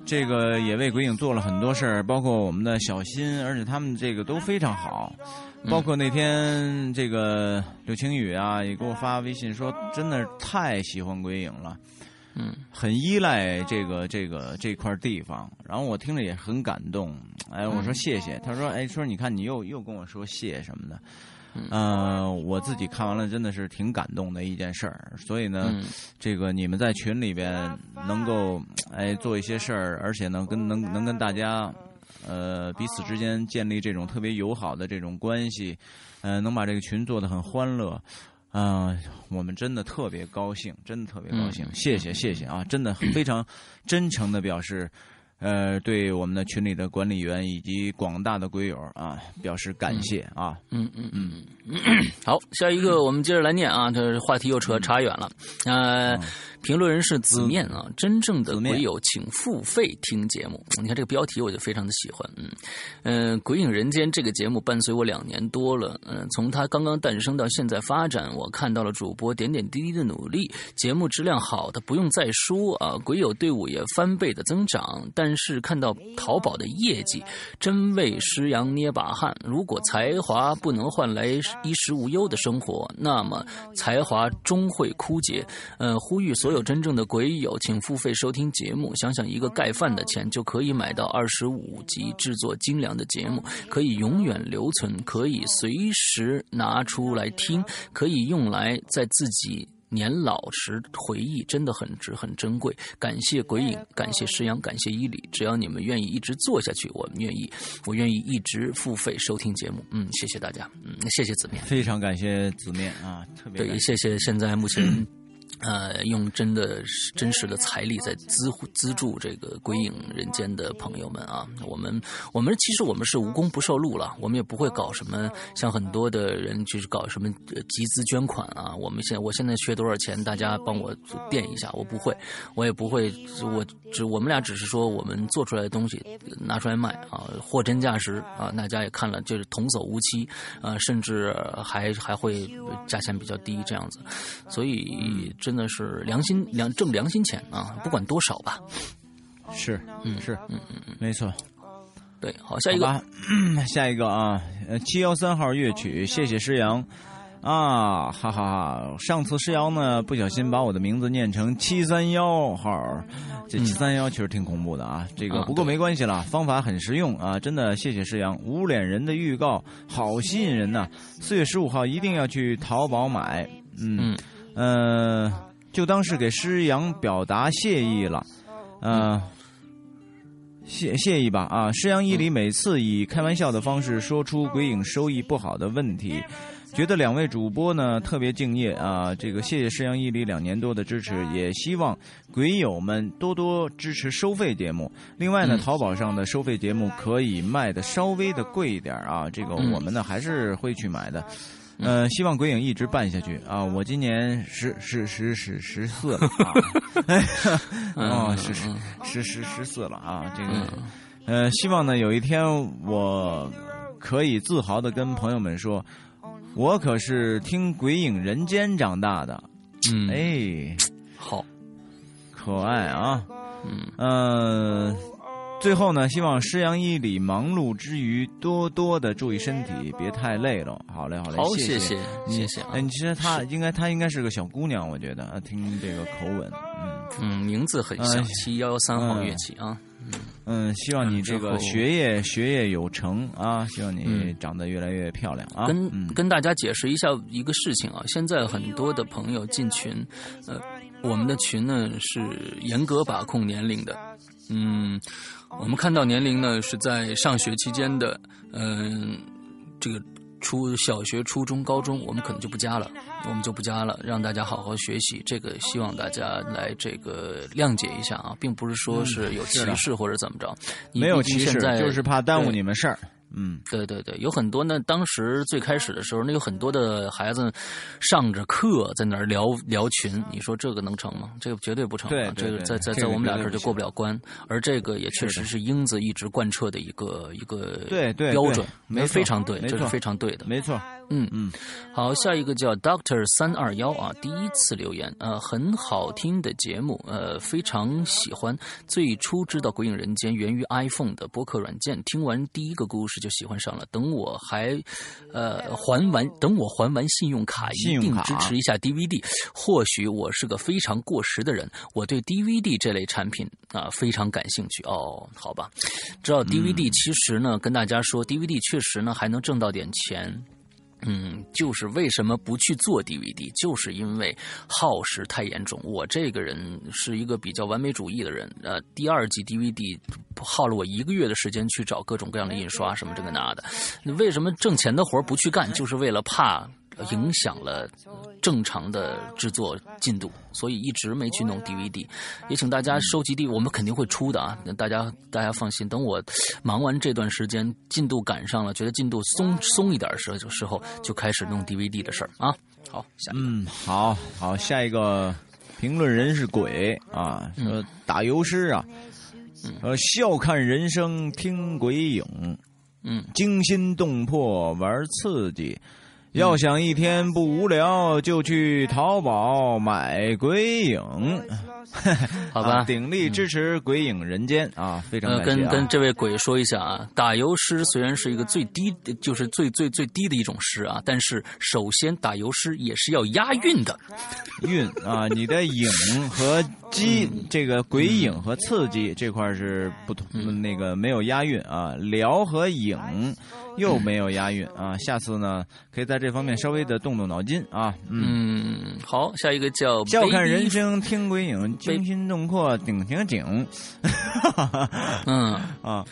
这个也为鬼影做了很多事儿，包括我们的小新，而且他们这个都非常好。包括那天这个柳晴雨啊，也给我发微信说，真的是太喜欢鬼影了。嗯很依赖这个这个这块地方，然后我听着也很感动。哎，我说谢谢，他说哎说你看你又又跟我说谢什么的，呃，我自己看完了真的是挺感动的一件事儿。所以呢，嗯这个你们在群里边能够哎做一些事儿，而且呢跟能能跟大家呃彼此之间建立这种特别友好的这种关系，呃，能把这个群做得很欢乐。啊、我们真的特别高兴，真的特别高兴，嗯谢谢谢谢啊！真的非常真诚的表示，呃，对我们的群里的管理员以及广大的鬼友啊表示感谢啊！嗯嗯嗯嗯，<clears throat> 好，下一个我们接着来念啊，这话题又扯差远了。呃，评论人是子面啊，真正的鬼友请付费听节目。你看这个标题我就非常的喜欢，嗯嗯、呃鬼影人间》这个节目伴随我两年多了，嗯、从它刚刚诞生到现在发展，我看到了主播点点滴滴的努力，节目质量好的不用再说啊，鬼友队伍也翻倍的增长，但但是看到淘宝的业绩，真为师阳捏把汗。如果才华不能换来衣食无忧的生活，那么才华终会枯竭。呃，呼吁所有真正的鬼友，请付费收听节目。想想一个盖饭的钱就可以买到二十五集制作精良的节目，可以永远留存，可以随时拿出来听，可以用来在自己。年老时回忆真的很值很珍贵，感谢鬼影，感谢石阳，感谢伊里，只要你们愿意一直做下去，我们愿意，我愿意一直付费收听节目。嗯，谢谢大家，嗯，谢谢子面。非常感谢子面啊，特别对，感谢谢谢现在目前。呃，用真的真实的财力在资资助这个鬼影人间的朋友们啊，我们我们其实我们是无功不受禄了，我们也不会搞什么像很多的人就是搞什么集资捐款啊。我们现我现在缺多少钱，大家帮我垫一下，我不会，我也不会，我只我们俩只是说我们做出来的东西拿出来卖啊，货真价实啊，大家也看了就是童叟无欺啊，甚至还还会价钱比较低这样子，所以。真的是良心良挣良心钱啊，不管多少吧。是，嗯，是，嗯嗯嗯，没错。对，好，下一个，下一个啊，呃，七幺三号乐曲，谢谢诗阳。啊，哈哈哈！上次诗阳呢不小心把我的名字念成七三幺号，这七三幺其实挺恐怖的啊。这个啊不过没关系啦，方法很实用啊，真的谢谢诗阳。无脸人的预告好吸引人呐、四月十五号一定要去淘宝买。嗯嗯呃，就当是给施阳表达谢意了。嗯、谢谢意吧啊！施阳伊里每次以开玩笑的方式说出鬼影收益不好的问题，觉得两位主播呢特别敬业啊！这个谢谢施阳伊里两年多的支持，也希望鬼友们多多支持收费节目。另外呢，嗯淘宝上的收费节目可以卖的稍微的贵一点啊，这个嗯我们呢还是会去买的。呃，希望鬼影一直办下去啊！我今年十十十十十四了啊，<laughs> 哦，嗯是是嗯十十十四了啊！这个嗯，呃，希望呢有一天我可以自豪的跟朋友们说，我可是听《鬼影人间》长大的。嗯，哎，好，可爱啊！嗯呃，最后呢，希望施阳一里忙碌之余多多的注意身体，别太累了。好嘞，好嘞，好，谢谢谢谢哎啊哎，。其实她应该，她应该是个小姑娘，我觉得，啊听这个口吻，嗯嗯，名字很像哎七幺幺三号嗯乐器啊。嗯，希望你这个学业学业有成啊，希望你嗯长得越来越漂亮啊。跟、嗯跟大家解释一下一个事情啊，现在很多的朋友进群，呃，我们的群呢是严格把控年龄的，嗯，我们看到年龄呢是在上学期间的，嗯、这个初小学、初中、高中，我们可能就不加了，我们就不加了，让大家好好学习。这个希望大家来这个谅解一下啊，并不是说是有歧视或者怎么着，你没有歧视就是怕耽误你们事儿。嗯，对对对，有很多呢。当时最开始的时候，那有很多的孩子上着课在那儿聊聊群，你说这个能成吗？这个绝对不成、啊。对对这个在在在我们俩这儿就过不了关。而这个也确实是英子一直贯彻的一个一个对对对标准，没非常对，这是非常对的。没错。嗯嗯，好，下一个叫 Doctor 三二幺啊，第一次留言，呃，很好听的节目，呃，非常喜欢。最初知道《鬼影人间》源于 iPhone 的播客软件，听完第一个故事就喜欢上了。等我还，呃，还完，等我还完信用卡，一定支持一下 DVD。或许我是个非常过时的人，我对 DVD 这类产品啊、非常感兴趣。哦，好吧，知道 DVD 其实呢，跟大家说，DVD 确实呢还能挣到点钱。嗯，就是为什么不去做 DVD，就是因为耗时太严重。我这个人是一个比较完美主义的人，呃，第二季 DVD 耗了我一个月的时间去找各种各样的印刷，什么这个那的。为什么挣钱的活不去干，就是为了怕影响了正常的制作进度，所以一直没去弄 DVD。也请大家收集 D，我们肯定会出的啊，大家大家放心。等我忙完这段时间，进度赶上了，觉得进度松松一点的时候，时候就开始弄 DVD 的事儿啊。好，下一个，嗯，好好，下一个评论人是鬼啊，说打油诗啊，呃，笑看人生听鬼影，嗯，惊心动魄玩刺激。要想一天不无聊，就去淘宝买鬼影。<laughs> 好吧，鼎力支持鬼影人间啊！非常感谢跟跟这位鬼说一下啊，打油诗虽然是一个最低，就是最最最低的一种诗啊，但是首先打油诗也是要押韵的。韵啊，<laughs> 你的影和激，这个鬼影和刺激这块是不同，那个没有押韵啊。聊和影。又没有押韵啊！下次呢，可以在这方面稍微的动动脑筋啊。嗯，好，下一个叫笑看人生听鬼影，惊心动魄顶顶顶。<laughs> 嗯啊。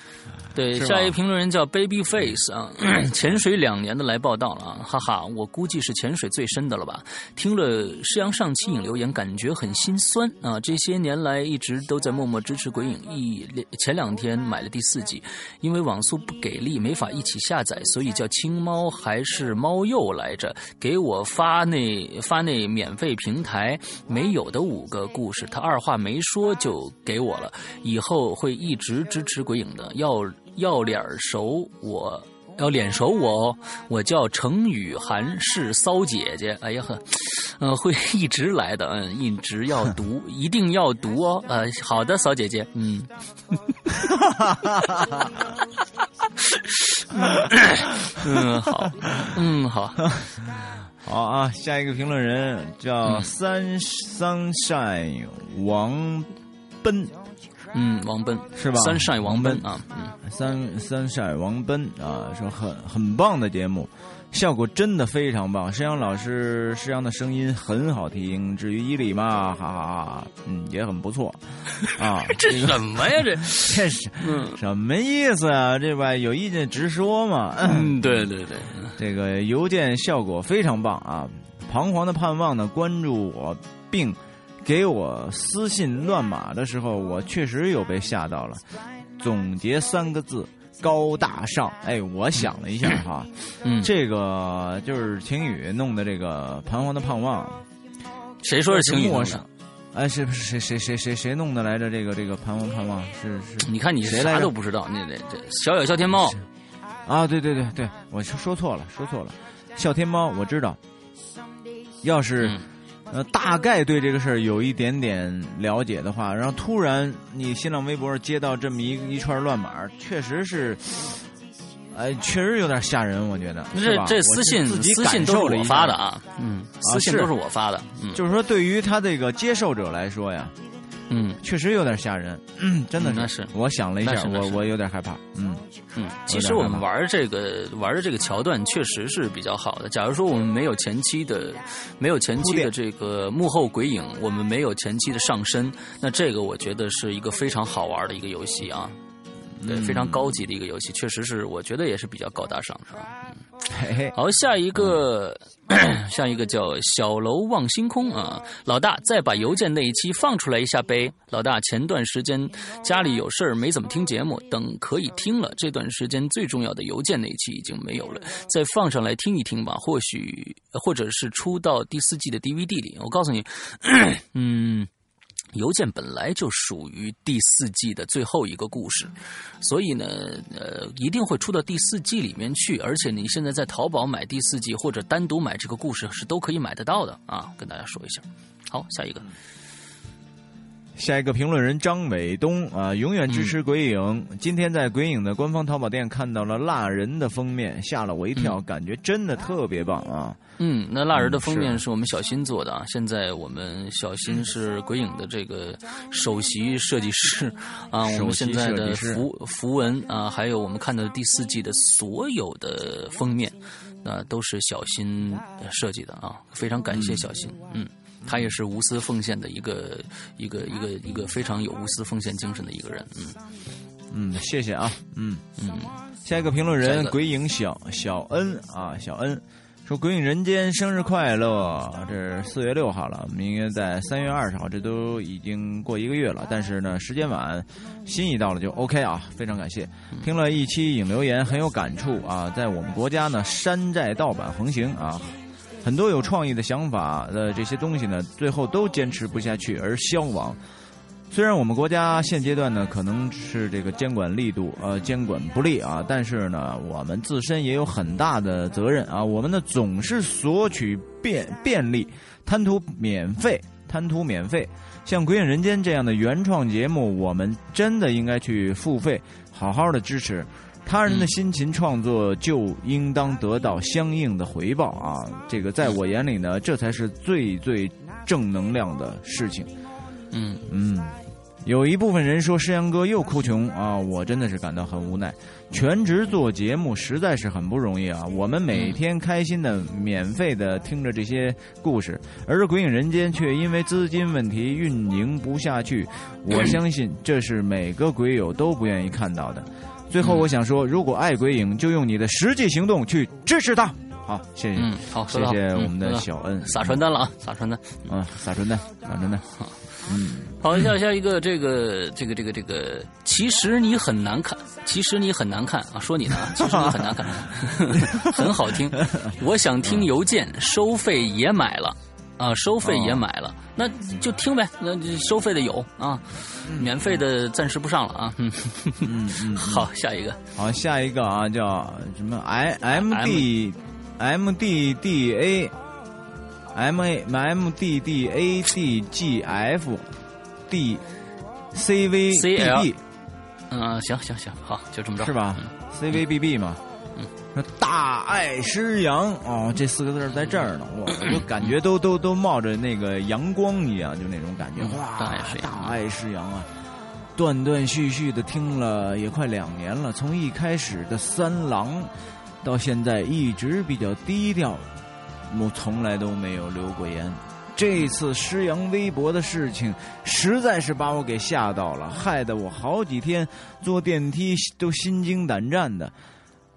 对，下一个评论人叫 Baby Face 啊，<clears throat> 潜水两年的来报道了啊，哈哈，我估计是潜水最深的了吧。听了施阳上期影留言，感觉很心酸啊。这些年来一直都在默默支持鬼影，一前两天买了第四季，因为网速不给力，没法一起下载，所以叫青猫还是猫鼬来着，给我发那发那免费平台没有的五个故事，他二话没说就给我了，以后会一直支持鬼影的，要。要脸熟我，要脸熟我哦。我叫程雨涵，是骚姐姐。哎呀呵，嗯，会一直来的，嗯，一直要读，<laughs> 一定要读哦。呃，好的，骚姐姐，<laughs> 嗯，嗯，好，嗯，好，好啊。下一个评论人叫三 sunshine 王奔。嗯，王奔是吧？三晒王奔啊，嗯，三三晒王奔啊，说很很棒的节目，效果真的非常棒。石阳老师，石阳的声音很好听。至于伊里嘛，哈哈哈，嗯，也很不错啊。<laughs> 这什么呀？这 <laughs> 这是什么意思啊？这吧，有意见直说嘛。嗯，对对对，这个邮件效果非常棒啊。彷徨的盼望呢，关注我并。给我私信乱码的时候，我确实有被吓到了。总结三个字：高大上。哎，我想了一下哈，嗯，这个就是晴雨弄的这个《彷徨的盼望》。谁说是晴雨？哎，是不是谁谁谁谁谁弄的来着？这个这个《彷徨盼望》是是？你看你啥都不知道，那那这小小笑天猫啊，对对对对，我说错了，说错了，笑天猫我知道。要是。呃，大概对这个事儿有一点点了解的话，然后突然你新浪微博接到这么一一串乱码，确实是，<laughs> 哎，确实有点吓人，我觉得。这这私信私信都是我发的啊，嗯，私信都是我发的，就是说对于他这个接受者来说呀。嗯，确实有点吓人，嗯真的那是。我想了一下，我我有点害怕。嗯嗯，其实我们玩这个玩的这个桥段确实是比较好的。假如说我们没有前期的，没有前期的这个幕后鬼影，我们没有前期的上身，那这个我觉得是一个非常好玩的一个游戏啊。对，非常高级的一个游戏，确实是，我觉得也是比较高大上的啊。好，下一个，<clears throat> 下一个叫小楼望星空啊。老大，再把邮件那一期放出来一下呗。老大，前段时间家里有事儿，没怎么听节目，等可以听了。这段时间最重要的邮件那一期已经没有了，再放上来听一听吧。或许，或者是出到第四季的 DVD 里。我告诉你，<clears throat> 嗯。邮件本来就属于第四季的最后一个故事，所以呢，呃，一定会出到第四季里面去。而且你现在在淘宝买第四季或者单独买这个故事是都可以买得到的啊，跟大家说一下。好，下一个。下一个评论人张伟东啊，永远支持鬼影。今天在鬼影的官方淘宝店看到了蜡人的封面，吓了我一跳，感觉真的特别棒啊。嗯，那蜡人的封面是我们小新做的啊。现在我们小新是鬼影的这个首席设计师 <laughs> 啊。我们现在的符符文啊，还有我们看到的第四季的所有的封面，那都是小新设计的啊。非常感谢小新，嗯。他也是无私奉献的一个一个一个一个非常有无私奉献精神的一个人，嗯嗯，谢谢啊，嗯嗯，下一个评论人鬼影小小恩啊，小恩说鬼影人间生日快乐，这是四月六号了，明天在三月二十号，这都已经过一个月了，但是呢时间晚，心意到了就 OK 啊，非常感谢，听了一期影留言很有感触啊，在我们国家呢山寨盗版横行啊。很多有创意的想法的这些东西呢，最后都坚持不下去而消亡。虽然我们国家现阶段呢可能是这个监管力度呃监管不力啊，但是呢我们自身也有很大的责任啊。我们呢总是索取便便利，贪图免费，贪图免费。像《鬼影人间》这样的原创节目，我们真的应该去付费，好好的支持。他人的辛勤创作就应当得到相应的回报啊！这个在我眼里呢，这才是最最正能量的事情。嗯嗯，有一部分人说诗阳哥又哭穷啊，我真的是感到很无奈。全职做节目实在是很不容易啊！我们每天开心的、免费的听着这些故事，而《鬼影人间》却因为资金问题运营不下去。我相信这是每个鬼友都不愿意看到的。最后，我想说，如果爱鬼影，就用你的实际行动去支持他。好，谢谢，嗯，好，谢谢我们的小恩，撒传单了啊，撒传单，嗯，撒传单，撒传单。好。嗯，好，下下一个，这个，这个，这个，这个，其实你很难看，其实你很难看啊，说你呢，<laughs> 其实你很难看，<laughs> 很好听。我想听邮件，收费也买了，啊，收费也买了，那就听呗，那收费的有啊，免费的暂时不上了啊。<laughs> 嗯嗯，好，下一个，好，下一个啊，叫什么？I M D M D D A。M A M D D A D G F D C V B B，嗯，行行行，好，就这么着，是吧？C V B B 嘛，嗯，大爱师阳哦，这四个字在这儿呢，我我感觉都都都冒着那个阳光一样，就那种感觉，哇，大爱师阳啊，断断续续的听了也快两年了，从一开始的三郎，到现在一直比较低调。我从来都没有留过言，这次施阳微博的事情实在是把我给吓到了，害得我好几天坐电梯都心惊胆战的。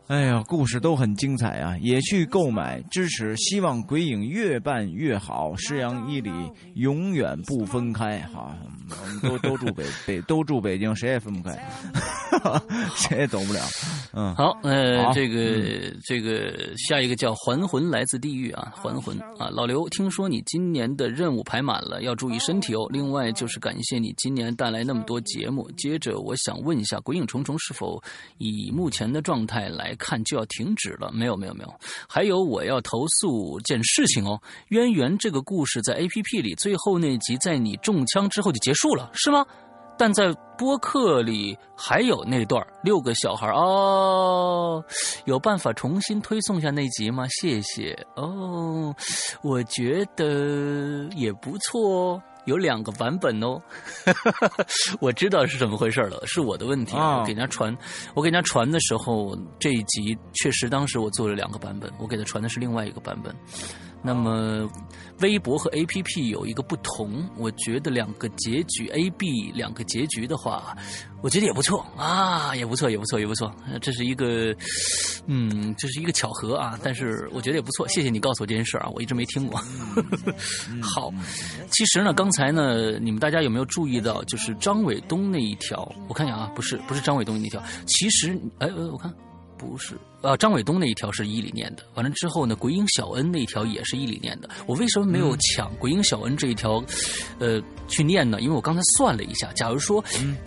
哎呀，故事都很精彩啊，也去购买支持，希望鬼影越办越好，师阳伊里永远不分开。<laughs> 哈，我们都都住北北，都住北京，谁也分不开，<laughs> 谁也走不了。嗯，好，呃，这个这个下一个叫还魂来自地狱啊，还魂啊，老刘，听说你今年的任务排满了，要注意身体哦。另外就是感谢你今年带来那么多节目。接着我想问一下，鬼影重重是否以目前的状态来？看就要停止了，没有没有没有，还有我要投诉件事情哦。渊源这个故事在 A P P 里最后那集在你中枪之后就结束了，是吗？但在播客里还有那段六个小孩哦，有办法重新推送下那集吗？谢谢哦，我觉得也不错哦。有两个版本哦，<laughs> 我知道是怎么回事了，是我的问题。我给人家传，我给人家传的时候，这一集确实当时我做了两个版本，我给他传的是另外一个版本。那么，微博和 A P P 有一个不同，我觉得两个结局 A B 两个结局的话，我觉得也不错啊，也不错，也不错，也不错。这是一个，嗯，这是一个巧合啊，但是我觉得也不错。谢谢你告诉我这件事啊，我一直没听过。<laughs> 好，其实呢，刚才呢，你们大家有没有注意到，就是张伟东那一条？我看一下啊，不是，不是张伟东那条。其实，哎，我看。不是，呃，张伟东那一条是伊里念的，完了之后呢，鬼影小恩那一条也是伊里念的。我为什么没有抢鬼影小恩这一条，呃，去念呢？因为我刚才算了一下，假如说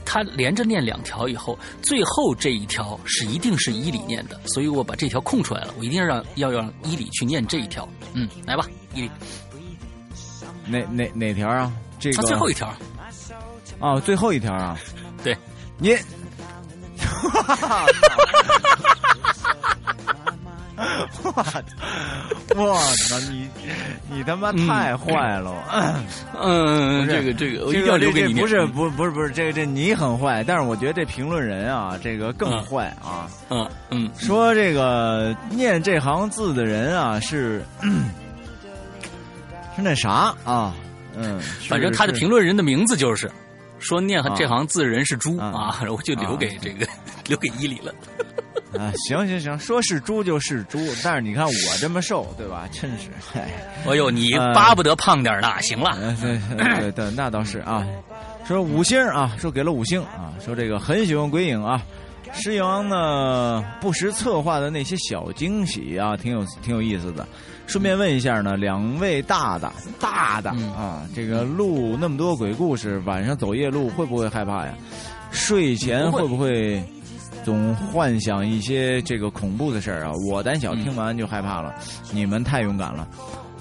他连着念两条以后，最后这一条是一定是伊里念的，所以我把这条空出来了。我一定要让要让伊里去念这一条。嗯，来吧，伊里。哪哪哪条啊？这个最后一条。哦，最后一条啊。对，你。哈哈哈哈哈，<laughs> 我操！你你他妈太坏了！嗯，这个这个我一定要留给你。不是不不是不是，这个这你很坏，但是我觉得这评论人啊，这个更坏啊。嗯嗯，说这个念这行字的人啊，是 <clears throat> 是那啥啊？嗯，反正他的评论人的名字就是。说念这行字人是猪啊，<laughs> 我就留给这个 <laughs> 留给伊里了。<laughs> 啊，行行行，说是猪就是猪，但是你看我这么瘦，对吧？真是，哎呦，你巴不得胖点呢。行了，对对，那倒是啊。说五星啊，说给了五星啊，说这个很喜欢鬼影啊。诗阳呢，不时策划的那些小惊喜啊，挺有挺有意思的。顺便问一下呢，两位大大大大嗯啊，这个录那么多鬼故事，晚上走夜路会不会害怕呀？睡前会会不会总幻想一些这个恐怖的事儿啊？我胆小，嗯听完就害怕了。你们太勇敢了。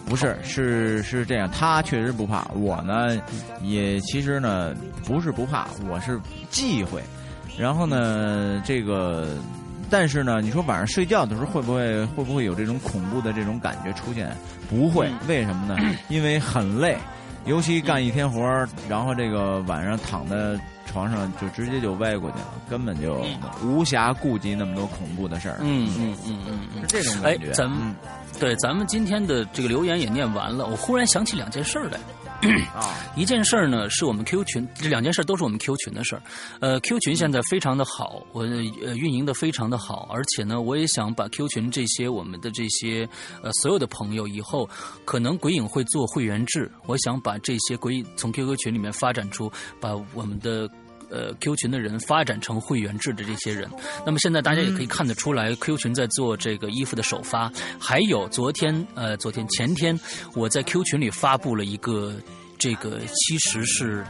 不是，是是这样，他确实不怕，我呢也其实呢不是不怕，我是忌讳。然后呢，这个，但是呢，你说晚上睡觉的时候会不会会不会有这种恐怖的这种感觉出现？不会，嗯为什么呢？<clears throat> 因为很累，尤其干一天活儿，然后这个晚上躺在床上就直接就歪过去了，根本就无暇顾及那么多恐怖的事儿。嗯嗯嗯嗯嗯是。这种哎感觉。，咱们嗯对咱们今天的这个留言也念完了，我忽然想起两件事儿来。啊，<coughs> 一件事儿呢，是我们 Q 群，这两件事都是我们 Q 群的事儿。呃，Q 群现在非常的好，我呃运营的非常的好，而且呢，我也想把 Q 群这些我们的这些呃所有的朋友，以后可能鬼影会做会员制，我想把这些鬼影从 QQ 群里面发展出，把我们的。呃，Q 群的人发展成会员制的这些人，那么现在大家也可以看得出来，Q 群在做这个衣服的首发，还有昨天呃，昨天前天我在 Q 群里发布了一个这个其实是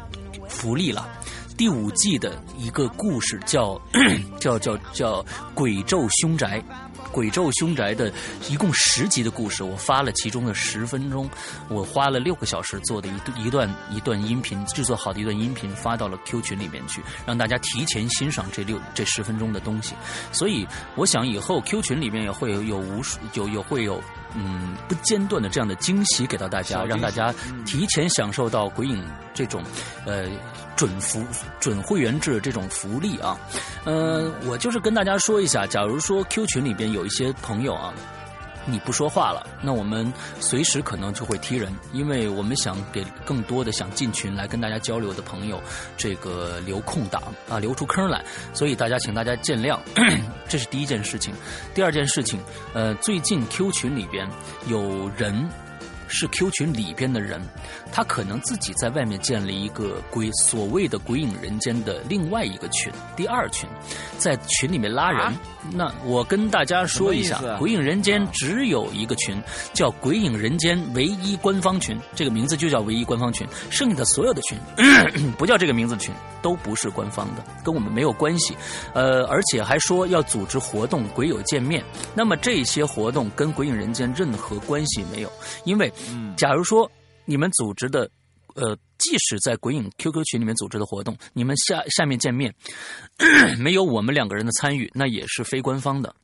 福利了。第五季的一个故事叫 <clears throat> 叫叫叫《鬼咒凶宅》，《鬼咒凶宅》的一共十集的故事，我发了其中的十分钟，我花了六个小时做的一段一段一段音频，制作好的一段音频发到了 Q 群里面去，让大家提前欣赏这六这十分钟的东西。所以我想以后 Q 群里面也会有有无数有有会有嗯不间断的这样的惊喜给到大家，让大家提前享受到鬼影这种呃准福准会员制这种福利啊。呃，我就是跟大家说一下，假如说 Q 群里边有一些朋友啊。你不说话了，那我们随时可能就会踢人，因为我们想给更多的想进群来跟大家交流的朋友，这个留空档啊，留出坑来，所以大家请大家见谅，<coughs> 这是第一件事情。第二件事情，呃，最近 Q 群里边有人是 Q 群里边的人，他可能自己在外面建立一个鬼所谓的鬼影人间的另外一个群，第二群，在群里面拉人。啊那我跟大家说一下鬼影人间只有一个群，叫鬼影人间唯一官方群，这个名字就叫唯一官方群，剩下的所有的群 <coughs> 不叫这个名字的群，都不是官方的，跟我们没有关系。呃，而且还说要组织活动，鬼友见面。那么这些活动跟鬼影人间任何关系没有，因为嗯假如说你们组织的，呃，即使在鬼影 QQ 群里面组织的活动，你们下下面见面，<coughs> 没有我们两个人的参与，那也是非官方的。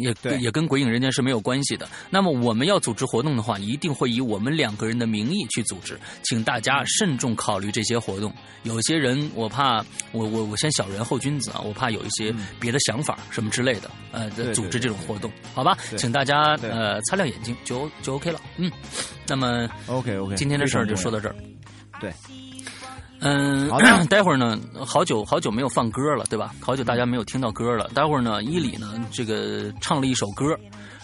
也对也跟鬼影人间是没有关系的。那么我们要组织活动的话，一定会以我们两个人的名义去组织，请大家慎重考虑这些活动。有些人我怕我我我先小人后君子啊，我怕有一些别的想法什么之类的，呃，组织这种活动，好吧？请大家呃擦亮眼睛就就 OK 了。嗯，那么 OK OK，今天的事儿就说到这儿。对，嗯，<clears throat> 待会儿呢，好久好久没有放歌了，对吧？好久大家没有听到歌了。待会儿呢，伊里呢，这个唱了一首歌，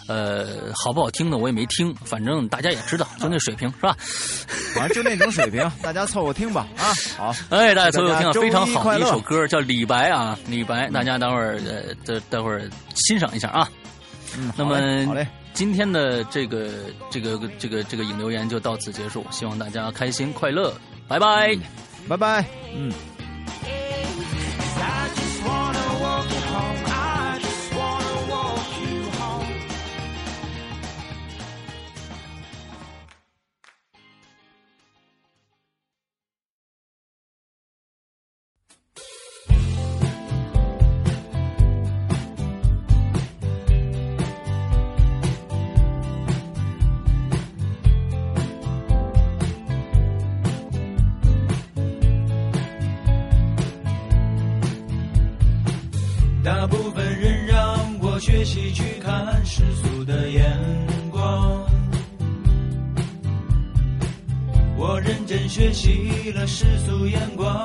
呃，好不好听呢？我也没听，反正大家也知道，就那水平是吧？<laughs> 反正就那种水平，大家凑合听吧啊！好，哎，大家凑合听到大家非常好的一首歌，叫《李白》啊，李白，大家待会儿呃，待待会儿欣赏一下啊。嗯，那好嘞么好嘞，今天的这个这个这个这个引流言就到此结束，希望大家开心快乐，拜拜。拜拜，嗯。世俗眼光，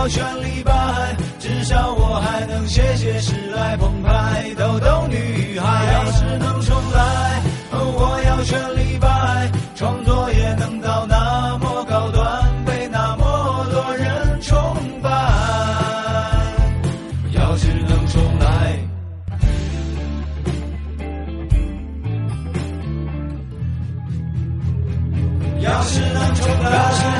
要选李白。至少我还能写写诗来澎湃，逗逗女孩。要是能重来，哦，我要选李白。创作也能到那么高端，被那么多人崇拜。要是能重来。要是能重来，